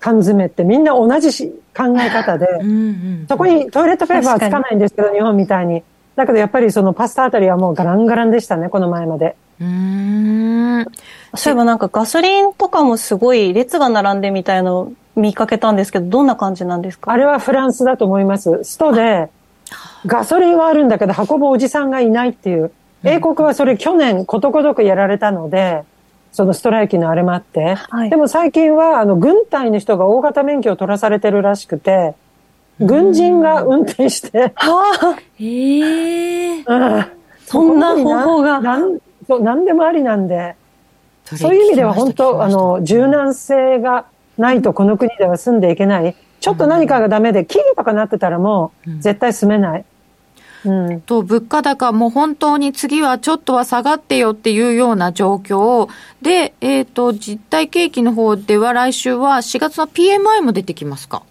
缶詰ってみんな同じし考え方で、うんうん、そこにトイレットペーパーはつかないんですけど、日本みたいに。だけどやっぱりそのパスタあたりはもうガランガランでしたね、この前まで。うん。そういえばなんかガソリンとかもすごい列が並んでみたいの見かけたんですけど、どんな感じなんですか？あれはフランスだと思います。ストで、ガソリンはあるんだけど運ぶおじさんがいないっていう。英国はそれ去年ことごとくやられたので、そのストライキのあれもあって。はい、でも最近は、あの、軍隊の人が大型免許を取らされてるらしくて、軍人が運転して。はあ、ええー、そんな方法が。なんそう、なんでもありなんで。そういう意味では本当、あの、柔軟性がないとこの国では住んでいけない。ちょっと何かがダメで、企業とかなってたらもう、絶対住めない。うん、と物価高も本当に次はちょっとは下がってよっていうような状況で、えっ、ー、と、実体景気の方では来週は4月の PMI も出てきますか？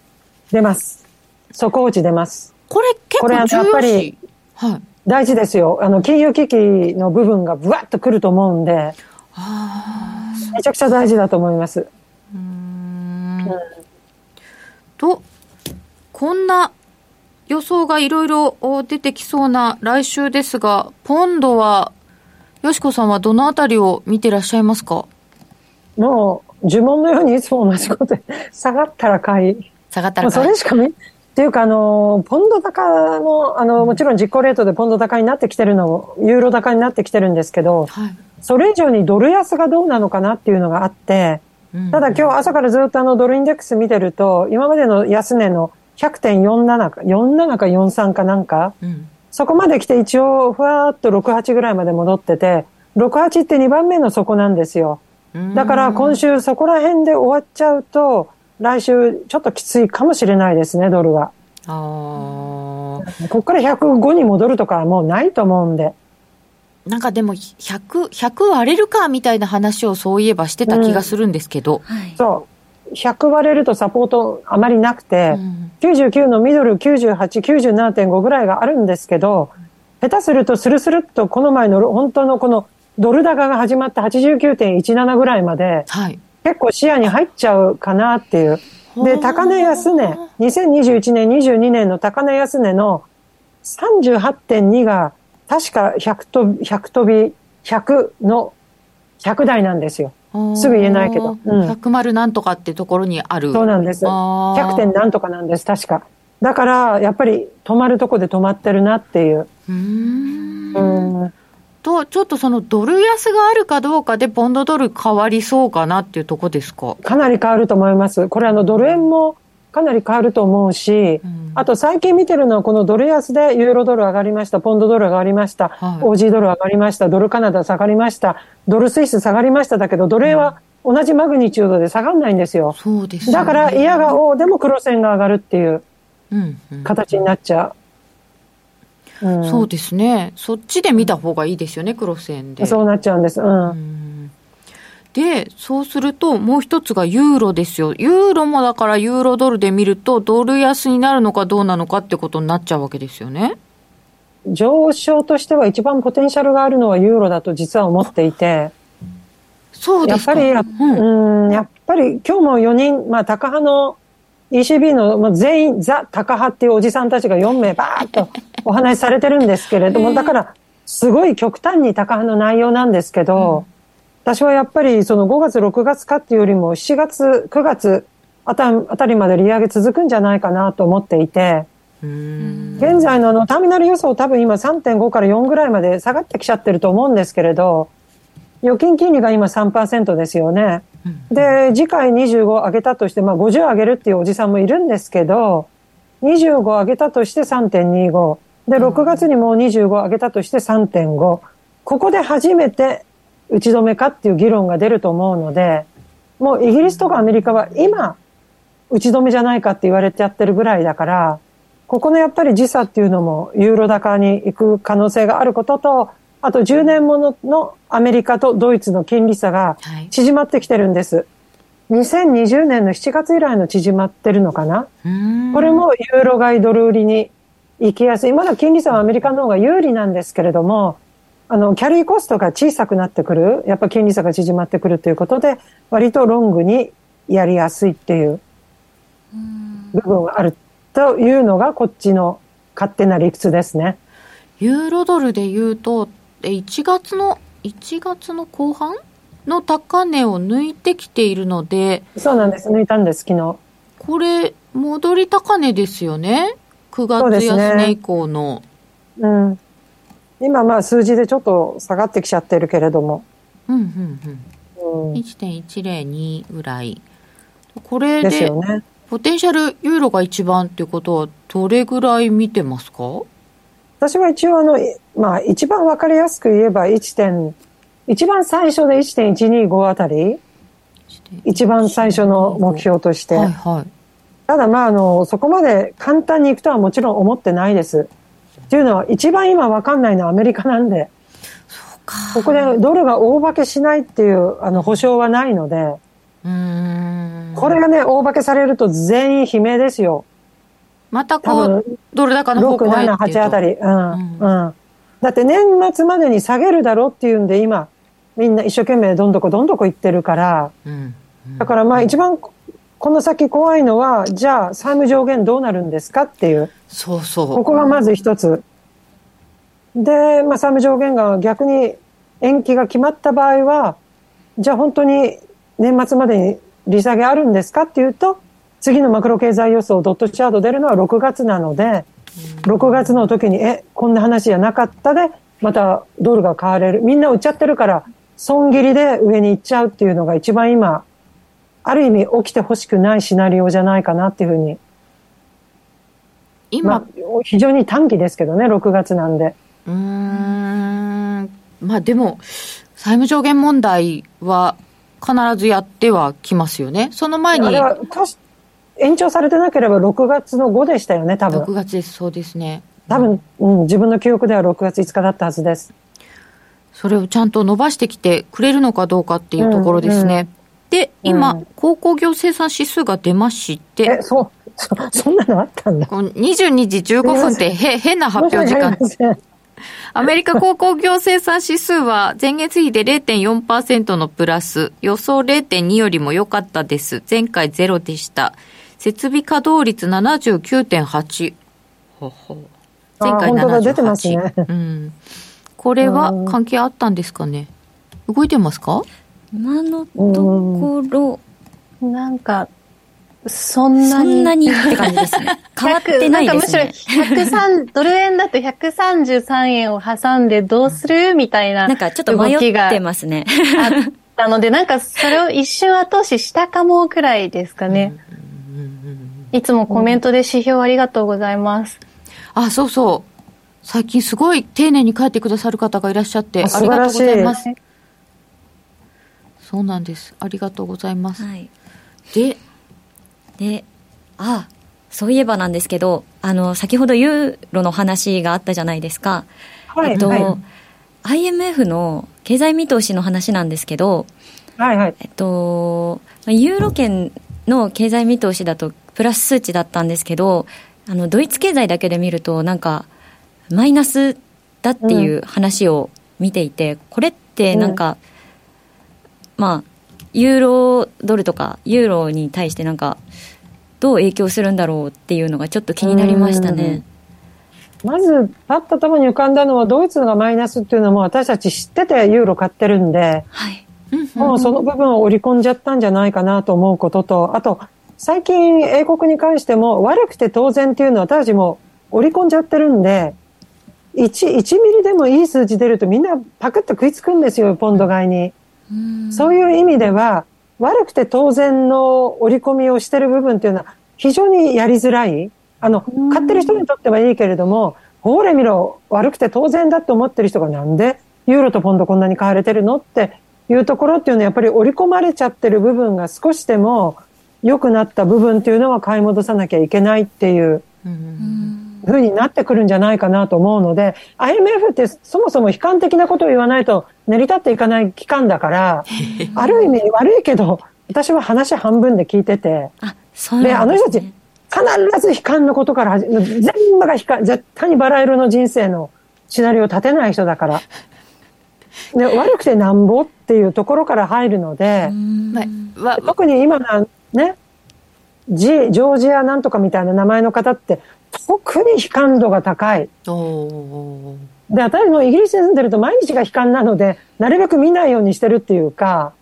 出ます。底打ち出ます。これ結構重要これやっぱり、はい、大事ですよ。あの、金融危機の部分がブワッとくると思うんで、めちゃくちゃ大事だと思います。うん、と、こんな予想がいろいろ出てきそうな来週ですが、ポンドは、よしこさんはどのあたりを見てらっしゃいますか？もう、呪文のようにいつも同じことで、下がったら買い。下がったら買い。それしか見、っていうか、あの、ポンド高の、あの、もちろん実行レートでポンド高になってきてるの、ユーロ高になってきてるんですけど、はい、それ以上にドル安がどうなのかなっていうのがあって、ただ今日朝からずっとあのドルインデックス見てると、今までの安値の100.47か、47か43かなんか、うん、そこまで来て一応ふわーっと68ぐらいまで戻ってて、68って2番目の底なんですよ。だから今週そこら辺で終わっちゃうと、来週ちょっときついかもしれないですね、ドルが。あここから105に戻るとかはもうないと思うんで。なんかでも100、100割れるかみたいな話をそういえばしてた気がするんですけど。うんはい、そう。100割れるとサポートあまりなくて、うん、99のミドル98、97.5ぐらいがあるんですけど、下手するとスルスルっとこの前の本当のこのドル高が始まった89.17ぐらいまで、はい、結構視野に入っちゃうかなっていう。で、高値安値、2021年、22年の高値安値の38.2が、確か100飛び、100飛び、100の100台なんですよ。すぐ言えないけど。うん、100丸なんとかってところにある。そうなんです。100点なんとかなんです、確か。だから、やっぱり止まるとこで止まってるなっていう。うんうんと、ちょっとそのドル安があるかどうかで、ポンドドル変わりそうかなっていうとこですか？かなり変わると思います。これあの、ドル円もかなり変わると思うし、うん、あと最近見てるのはこのドル安でユーロドル上がりました、ポンドドル上がりました、はい、OG ドル上がりました、ドルカナダ下がりました、ドルスイス下がりましただけど、ドル円は同じマグニチュードで下がらないんですよ。そうです、ね、だから、嫌がおでも黒線が上がるっていう形になっちゃう。うん、そうですね、そっちで見た方がいいですよね、クロス円で。そうなっちゃうんです。うん、うんで、そうすると、もう一つがユーロですよ。ユーロもだからユーロドルで見ると、ドル安になるのかどうなのかってことになっちゃうわけですよね。上昇としては一番ポテンシャルがあるのはユーロだと実は思っていて。そうですかやっぱり、うん、やっぱり今日も4人、まあ、高派の ECB のもう全員ザ・タカ派っていうおじさんたちが4名バーッとお話しされてるんですけれども、だからすごい極端にタカ派の内容なんですけど、うん、私はやっぱりその5月6月かっていうよりも7月9月あたあたりまで利上げ続くんじゃないかなと思っていて、現在のあのターミナル予想多分今3.5から4ぐらいまで下がってきちゃってると思うんですけれど、預金金利が今3%ですよね。で、次回25上げたとして、まあ50上げるっていうおじさんもいるんですけど、25上げたとして3.25。で、6月にもう25上げたとして3.5。ここで初めて打ち止めかっていう議論が出ると思うので、もうイギリスとかアメリカは今、打ち止めじゃないかって言われてやってるぐらいだから、ここのやっぱり時差っていうのもユーロ高に行く可能性があることと、あと10年もののアメリカとドイツの金利差が縮まってきてるんです。はい2020年の7月以来の縮まってるのかな？これもユーロ買いドル売りに行きやすい。まだ金利差はアメリカの方が有利なんですけれども、あの、キャリーコストが小さくなってくる。やっぱ金利差が縮まってくるということで、割とロングにやりやすいっていう部分があるというのがこっちの勝手な理屈ですね。ユーロドルで言うと、1月の、1月の後半の高値を抜いてきているので。そうなんです。抜いたんです、昨日。これ、戻り高値ですよね。9月安値以降の。うね、うん。今まあ数字でちょっと下がってきちゃってるけれども。うんうんうん。うん、1.102ぐらい。これで、でね、ポテンシャルユーロが一番っていうことは、どれぐらい見てますか？私は一応あの、まあ一番わかりやすく言えば1.2一番最初で1.125あたり、一番最初の目標として。はいはい、ただまあ、あの、そこまで簡単にいくとはもちろん思ってないです。っていうのは、一番今わかんないのはアメリカなんで、ここでドルが大化けしないっていうあの保証はないので、これがね、大化けされると全員悲鳴ですよ。またこう、ドル高の方向へ6、7、8あたり。うん、うん、うん。だって年末までに下げるだろうっていうんで今、みんな一生懸命どんどこどんどこ言ってるから、うんうん、だからまあ一番この先怖いのは、じゃあ債務上限どうなるんですかっていう。そうそう。ここがまず一つ。で、まあ債務上限が逆に延期が決まった場合は、じゃあ本当に年末までに利下げあるんですかっていうと、次のマクロ経済予想ドットチャート出るのは6月なので、6月の時に、え、こんな話じゃなかったで、またドルが買われる。みんな売っちゃってるから、損切りで上に行っちゃうっていうのが一番今、ある意味起きてほしくないシナリオじゃないかなっていうふうに。今、まあ、非常に短期ですけどね、6月なんで。うん。まあでも、債務上限問題は必ずやってはきますよね。その前に。延長されてなければ6月の5でしたよね、多分。6月です、そうですね。多分、うん、自分の記憶では6月5日だったはずです。それをちゃんと伸ばしてきてくれるのかどうかっていうところですね。うんうん、で、今、うん、鉱工業生産指数が出まして。え、そう、そそんなのあったんだ。22時15分ってへ変な発表時間。アメリカ鉱工業生産指数は前月比で0.4%のプラス、予想0.2よりも良かったです。前回ゼロでした。設備稼働率79.8。ほほ前回78。出てますね。うん。これは関係あったんですかね？動いてますか？今のところ、なんか、そんなに。そんなにって感じですね。変わってないですね。なんかむしろ103、ドル円だと133円を挟んでどうするみたいな。なんかちょっと迷ってますね。あったので、なんかそれを一瞬後押ししたかもくらいですかね。いつもコメントで指標ありがとうございます。あ、そうそう。最近すごい丁寧に書いてくださる方がいらっしゃって、ありがとうございます。そうなんです。ありがとうございます。はい、で、で、あ、そういえばなんですけど、あの、先ほどユーロの話があったじゃないですか。はい、えっと、はい、IMF の経済見通しの話なんですけど、はいはい。えっと、ユーロ圏の経済見通しだとプラス数値だったんですけど、あの、ドイツ経済だけで見ると、なんか、マイナスだっていう話を見ていて、うん、これってなんか、うん、まあ、ユーロドルとかユーロに対してなんか、どう影響するんだろうっていうのがちょっと気になりましたね。まず、パッと頭に浮かんだのは、ドイツがマイナスっていうのも私たち知っててユーロ買ってるんで、はい、もうその部分を織り込んじゃったんじゃないかなと思うことと、あと、最近英国に関しても悪くて当然っていうのは私たちも織り込んじゃってるんで、1、1ミリでもいい数字出るとみんなパクッと食いつくんですよ、ポンド買いに。そういう意味では、悪くて当然の織り込みをしてる部分っていうのは非常にやりづらい。あの、買ってる人にとってはいいけれども、ほれ見ろ、悪くて当然だと思ってる人がなんでユーロとポンドこんなに買われてるのっていうところっていうのはやっぱり織り込まれちゃってる部分が少しでも良くなった部分っていうのは買い戻さなきゃいけないっていうふうになってくるんじゃないかなと思うので IMF ってそもそも悲観的なことを言わないと成り立っていかない機関だから ある意味悪いけど私は話半分で聞いててあそうで、ね、あの人たち必ず悲観のことから全部が悲観絶対にバラ色の人生のシナリオを立てない人だから。で悪くてなんぼっていうところから入るので、特に今のね、ジジョージアなんとかみたいな名前の方って特に悲観度が高い。で、私もイギリスに住んでると毎日が悲観なので、なるべく見ないようにしてるっていうか、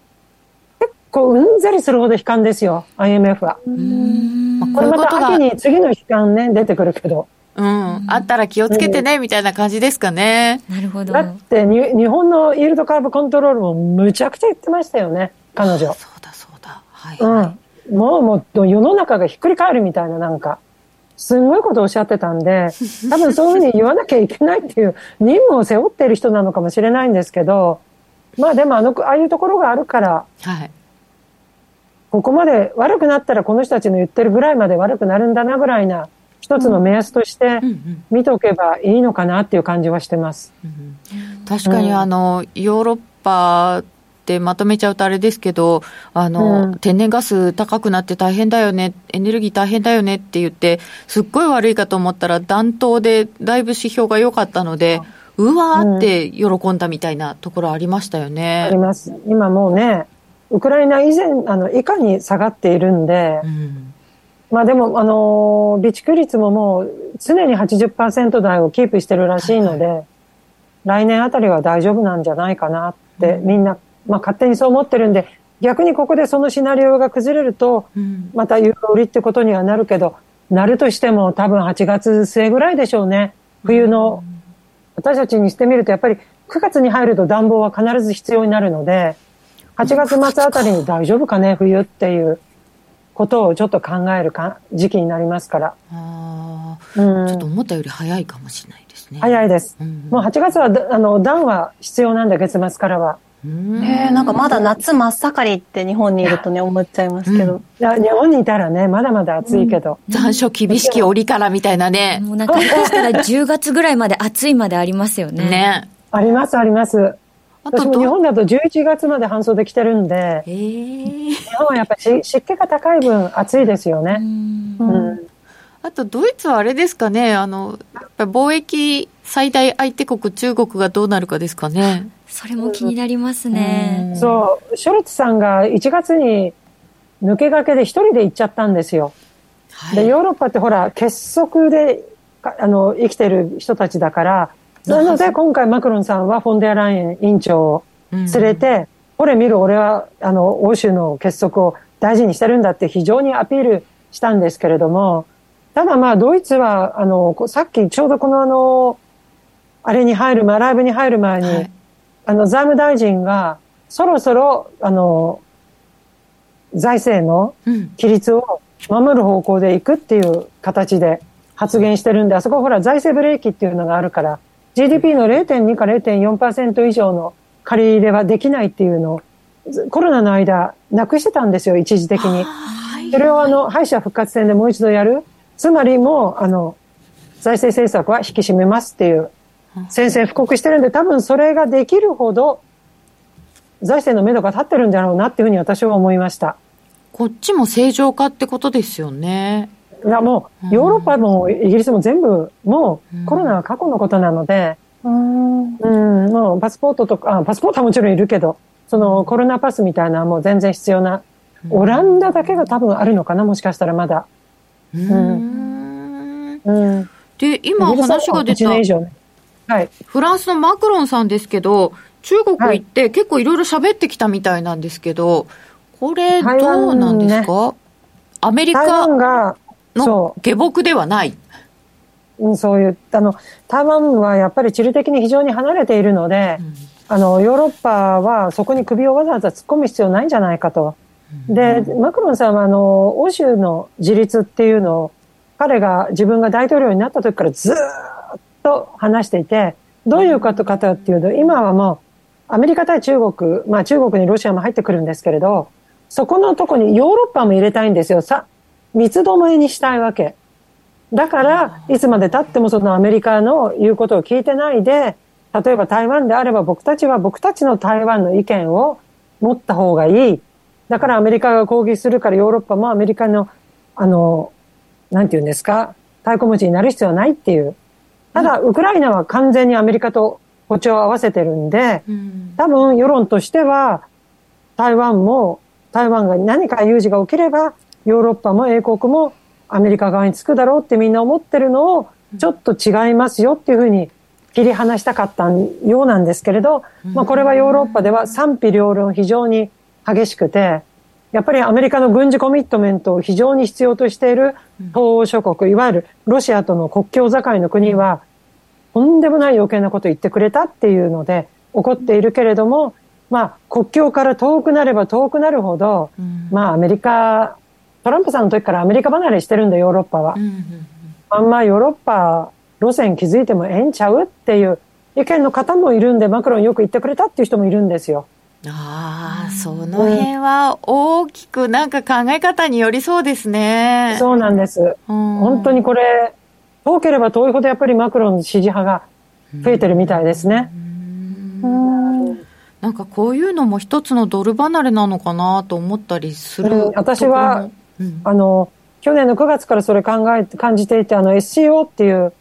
結構うんざりするほど悲観ですよ、IMF は。これまた秋に次の悲観ね、出てくるけど。うん、あったら気をつけてね、みたいな感じですかね。なるほど。だって日本のイールドカーブコントロールもむちゃくちゃ言ってましたよね、彼女。そうだそうだ。はい、はい、うん。もうもう世の中がひっくり返るみたいななんか、すんごいことをおっしゃってたんで、多分そういうふうに言わなきゃいけないっていう任務を背負っている人なのかもしれないんですけど、まあでもあの、ああいうところがあるから、はい。ここまで悪くなったらこの人たちの言ってるぐらいまで悪くなるんだなぐらいな一つの目安として見ておけばいいのかなっていう感じはしてます。確かにあの、ヨーロッパってまとめちゃうとあれですけど、あの、うん、天然ガス高くなって大変だよね、エネルギー大変だよねって言って、すっごい悪いかと思ったら、暖冬でだいぶ指標が良かったので、うわーって喜んだみたいなところありましたよね。あります。今もうね、ウクライナ以前、あの、以下に下がっているんで、うん。まあでも、あの備蓄率ももう常に80%台をキープしてるらしいので、はい、来年あたりは大丈夫なんじゃないかなって、みんな、まあ勝手にそう思ってるんで、逆にここでそのシナリオが崩れると、またユーロ売りってことにはなるけど、なるとしても多分8月末ぐらいでしょうね。冬の、私たちにしてみるとやっぱり9月に入ると暖房は必ず必要になるので、8月末あたりに大丈夫かね、冬っていう。ことをちょっと考えるか時期になりますから。あうん、ちょっと思ったより早いかもしれないですね。早いです。うん、もう8月は、あの、暖は必要なんで、月末からは。えー、なんかまだ夏真っ盛りって日本にいるとね、思っちゃいますけど。いや、日本にいたらね、まだまだ暑いけど。残暑厳しき折からみたいなね。もうなんか、下したら10月ぐらいまで暑いまでありますよね。ね。あります、あります。私も日本だと11月まで半袖着てるんで、日本はやっぱり湿気が高い分暑いですよね。うん、あとドイツはあれですかね、あの、貿易最大相手国中国がどうなるかですかね。それも気になりますね。うそう、ショルツさんが1月に抜け駆けで一人で行っちゃったんですよ。はい、で、ヨーロッパってほら、結束であの生きてる人たちだから、なので、今回マクロンさんはフォンデアライエン委員長を連れて、うん、これ見る、俺は、あの、欧州の結束を大事にしてるんだって非常にアピールしたんですけれども、ただまあ、ドイツは、あの、さっきちょうどこのあの、あれに入る前、ライブに入る前に、はい、あの、財務大臣が、そろそろ、あの、財政の規律を守る方向でいくっていう形で発言してるんで、あそこほら財政ブレーキっていうのがあるから、GDP の0.2か0.4%以上の借り入れはできないっていうのを、コロナの間、なくしてたんですよ、一時的に。それをあの、敗者復活戦でもう一度やる。つまりもう、あの、財政政策は引き締めますっていう、宣戦布告してるんで、多分それができるほど、財政の目処が立ってるんだろうなっていうふうに私は思いました。こっちも正常化ってことですよね。いやもう、ヨーロッパもイギリスも全部、もうコロナは過去のことなので、うん、うん、もうパスポートとか、あパスポートはもちろんいるけど、そのコロナパスみたいなもう全然必要な、オランダだけが多分あるのかな、もしかしたらまだ。うん。うん。で、今話が出た、ね、はい、フランスのマクロンさんですけど、中国行って結構いろいろ喋ってきたみたいなんですけど、これどうなんですか、ね、アメリカがの下僕ではない。そういう、あの、台湾はやっぱり地理的に非常に離れているので、うん、あの、ヨーロッパはそこに首をわざわざ突っ込む必要ないんじゃないかと。で、マクロンさんは、あの、欧州の自立っていうのを、彼が自分が大統領になった時からずっと話していて、どういうことかというと、今はもう、アメリカ対中国、まあ中国にロシアも入ってくるんですけれど、そこのとこにヨーロッパも入れたいんですよ。さ、三つどもえにしたいわけ。だから、いつまで経ってもそのアメリカの言うことを聞いてないで、例えば台湾であれば僕たちは僕たちの台湾の意見を持った方がいい。だからアメリカが攻撃するからヨーロッパもアメリカの、あの、なんて言うんですか、太鼓持ちになる必要はないっていう。ただ、ウクライナは完全にアメリカと歩調を合わせてるんで、多分世論としては、台湾も、台湾が何か有事が起きれば、ヨーロッパも英国もアメリカ側につくだろうってみんな思ってるのを、ちょっと違いますよっていうふうに切り離したかったようなんですけれど、まあこれはヨーロッパでは賛否両論非常に激しくて、やっぱりアメリカの軍事コミットメントを非常に必要としている東欧諸国、いわゆるロシアとの国境境の国は、とんでもない余計なことを言ってくれたっていうので怒っているけれども、まあ国境から遠くなれば遠くなるほど、まあアメリカ、トランプさんの時からアメリカ離れしてるんだヨーロッパは。あんまヨーロッパ路線築いてもええんちゃうっていう意見の方もいるんで、マクロンよく言ってくれたっていう人もいるんですよ。ああ、その辺は大きくなんか考え方によりそうですね。そうなんです。本当にこれ、遠ければ遠いほどやっぱりマクロンの支持派が増えてるみたいですね。なんかこういうのも一つのドル離れなのかなと思ったりする、うん、私は、うん、あの、去年の9月からそれ考え、感じていて、あの SCO っていう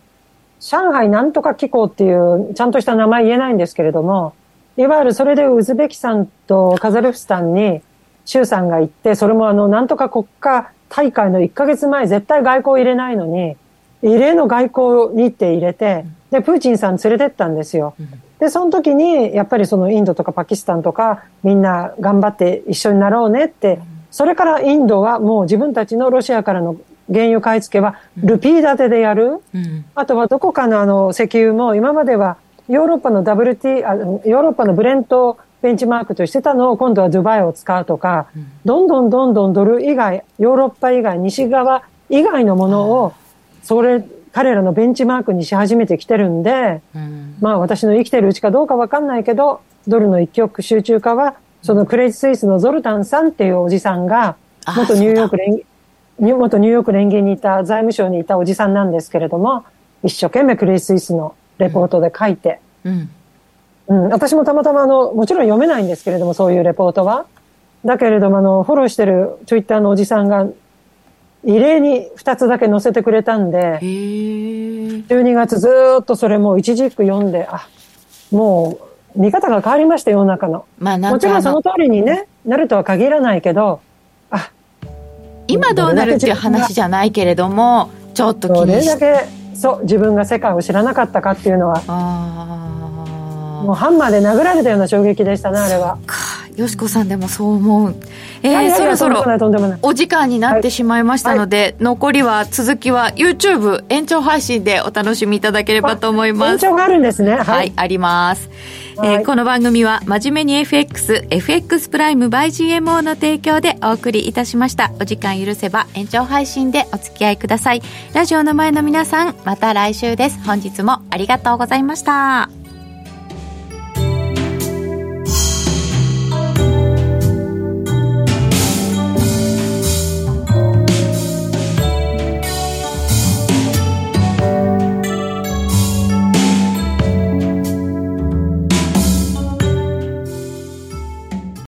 上海なんとか機構っていうちゃんとした名前言えないんですけれども、いわゆるそれでウズベキスタンとカザフスタンに周さんが行って、それもあの、なんとか国家大会の1ヶ月前絶対外交入れないのに、異例の外交日程入れて、で、プーチンさん連れてったんですよ。で、その時に、やっぱりそのインドとかパキスタンとか、みんな頑張って一緒になろうねって、それからインドはもう自分たちのロシアからの原油買い付けはルピー建てでやる、うん、あとはどこかのあの石油も今まではヨーロッパの WT あヨーロッパのブレントベンチマークとしてたのを今度はドバイを使うとか、うん、どんどんどんどんドル以外ヨーロッパ以外西側以外のものをそれ彼らのベンチマークにし始めてきてるんで、うん、まあ私の生きてるうちかどうかわかんないけどドルの一極集中化はそのクレイジスイスのゾルタンさんっていうおじさんが元ニューヨーク連元ニューヨーク連銀にいた財務省にいたおじさんなんですけれども、一生懸命クレイスイスのレポートで書いて、うん、うん、私もたまたまあの、もちろん読めないんですけれども、そういうレポートは。だけれども、あの、フォローしてるツイッターのおじさんが、異例に2つだけ載せてくれたんで、12月ずっとそれも一軸読んで、あ、もう、見方が変わりました、世の中の。まあ、もちろんその通りにね、なるとは限らないけど、今どうなるっていう話じゃないけれどもちょっと気にしどれだけそう自分が世界を知らなかったかっていうのはもうハンマーで殴られたような衝撃でしたねあれはよしこさんでもそう思うえー、そろそろお時間になってしまいましたので、はいはい、残りは続きは YouTube 延長配信でお楽しみいただければと思います延長があるんですねはい、はい、ありますえー、この番組は真面目に FX、FX プライム by GMO の提供でお送りいたしました。お時間許せば延長配信でお付き合いください。ラジオの前の皆さん、また来週です。本日もありがとうございました。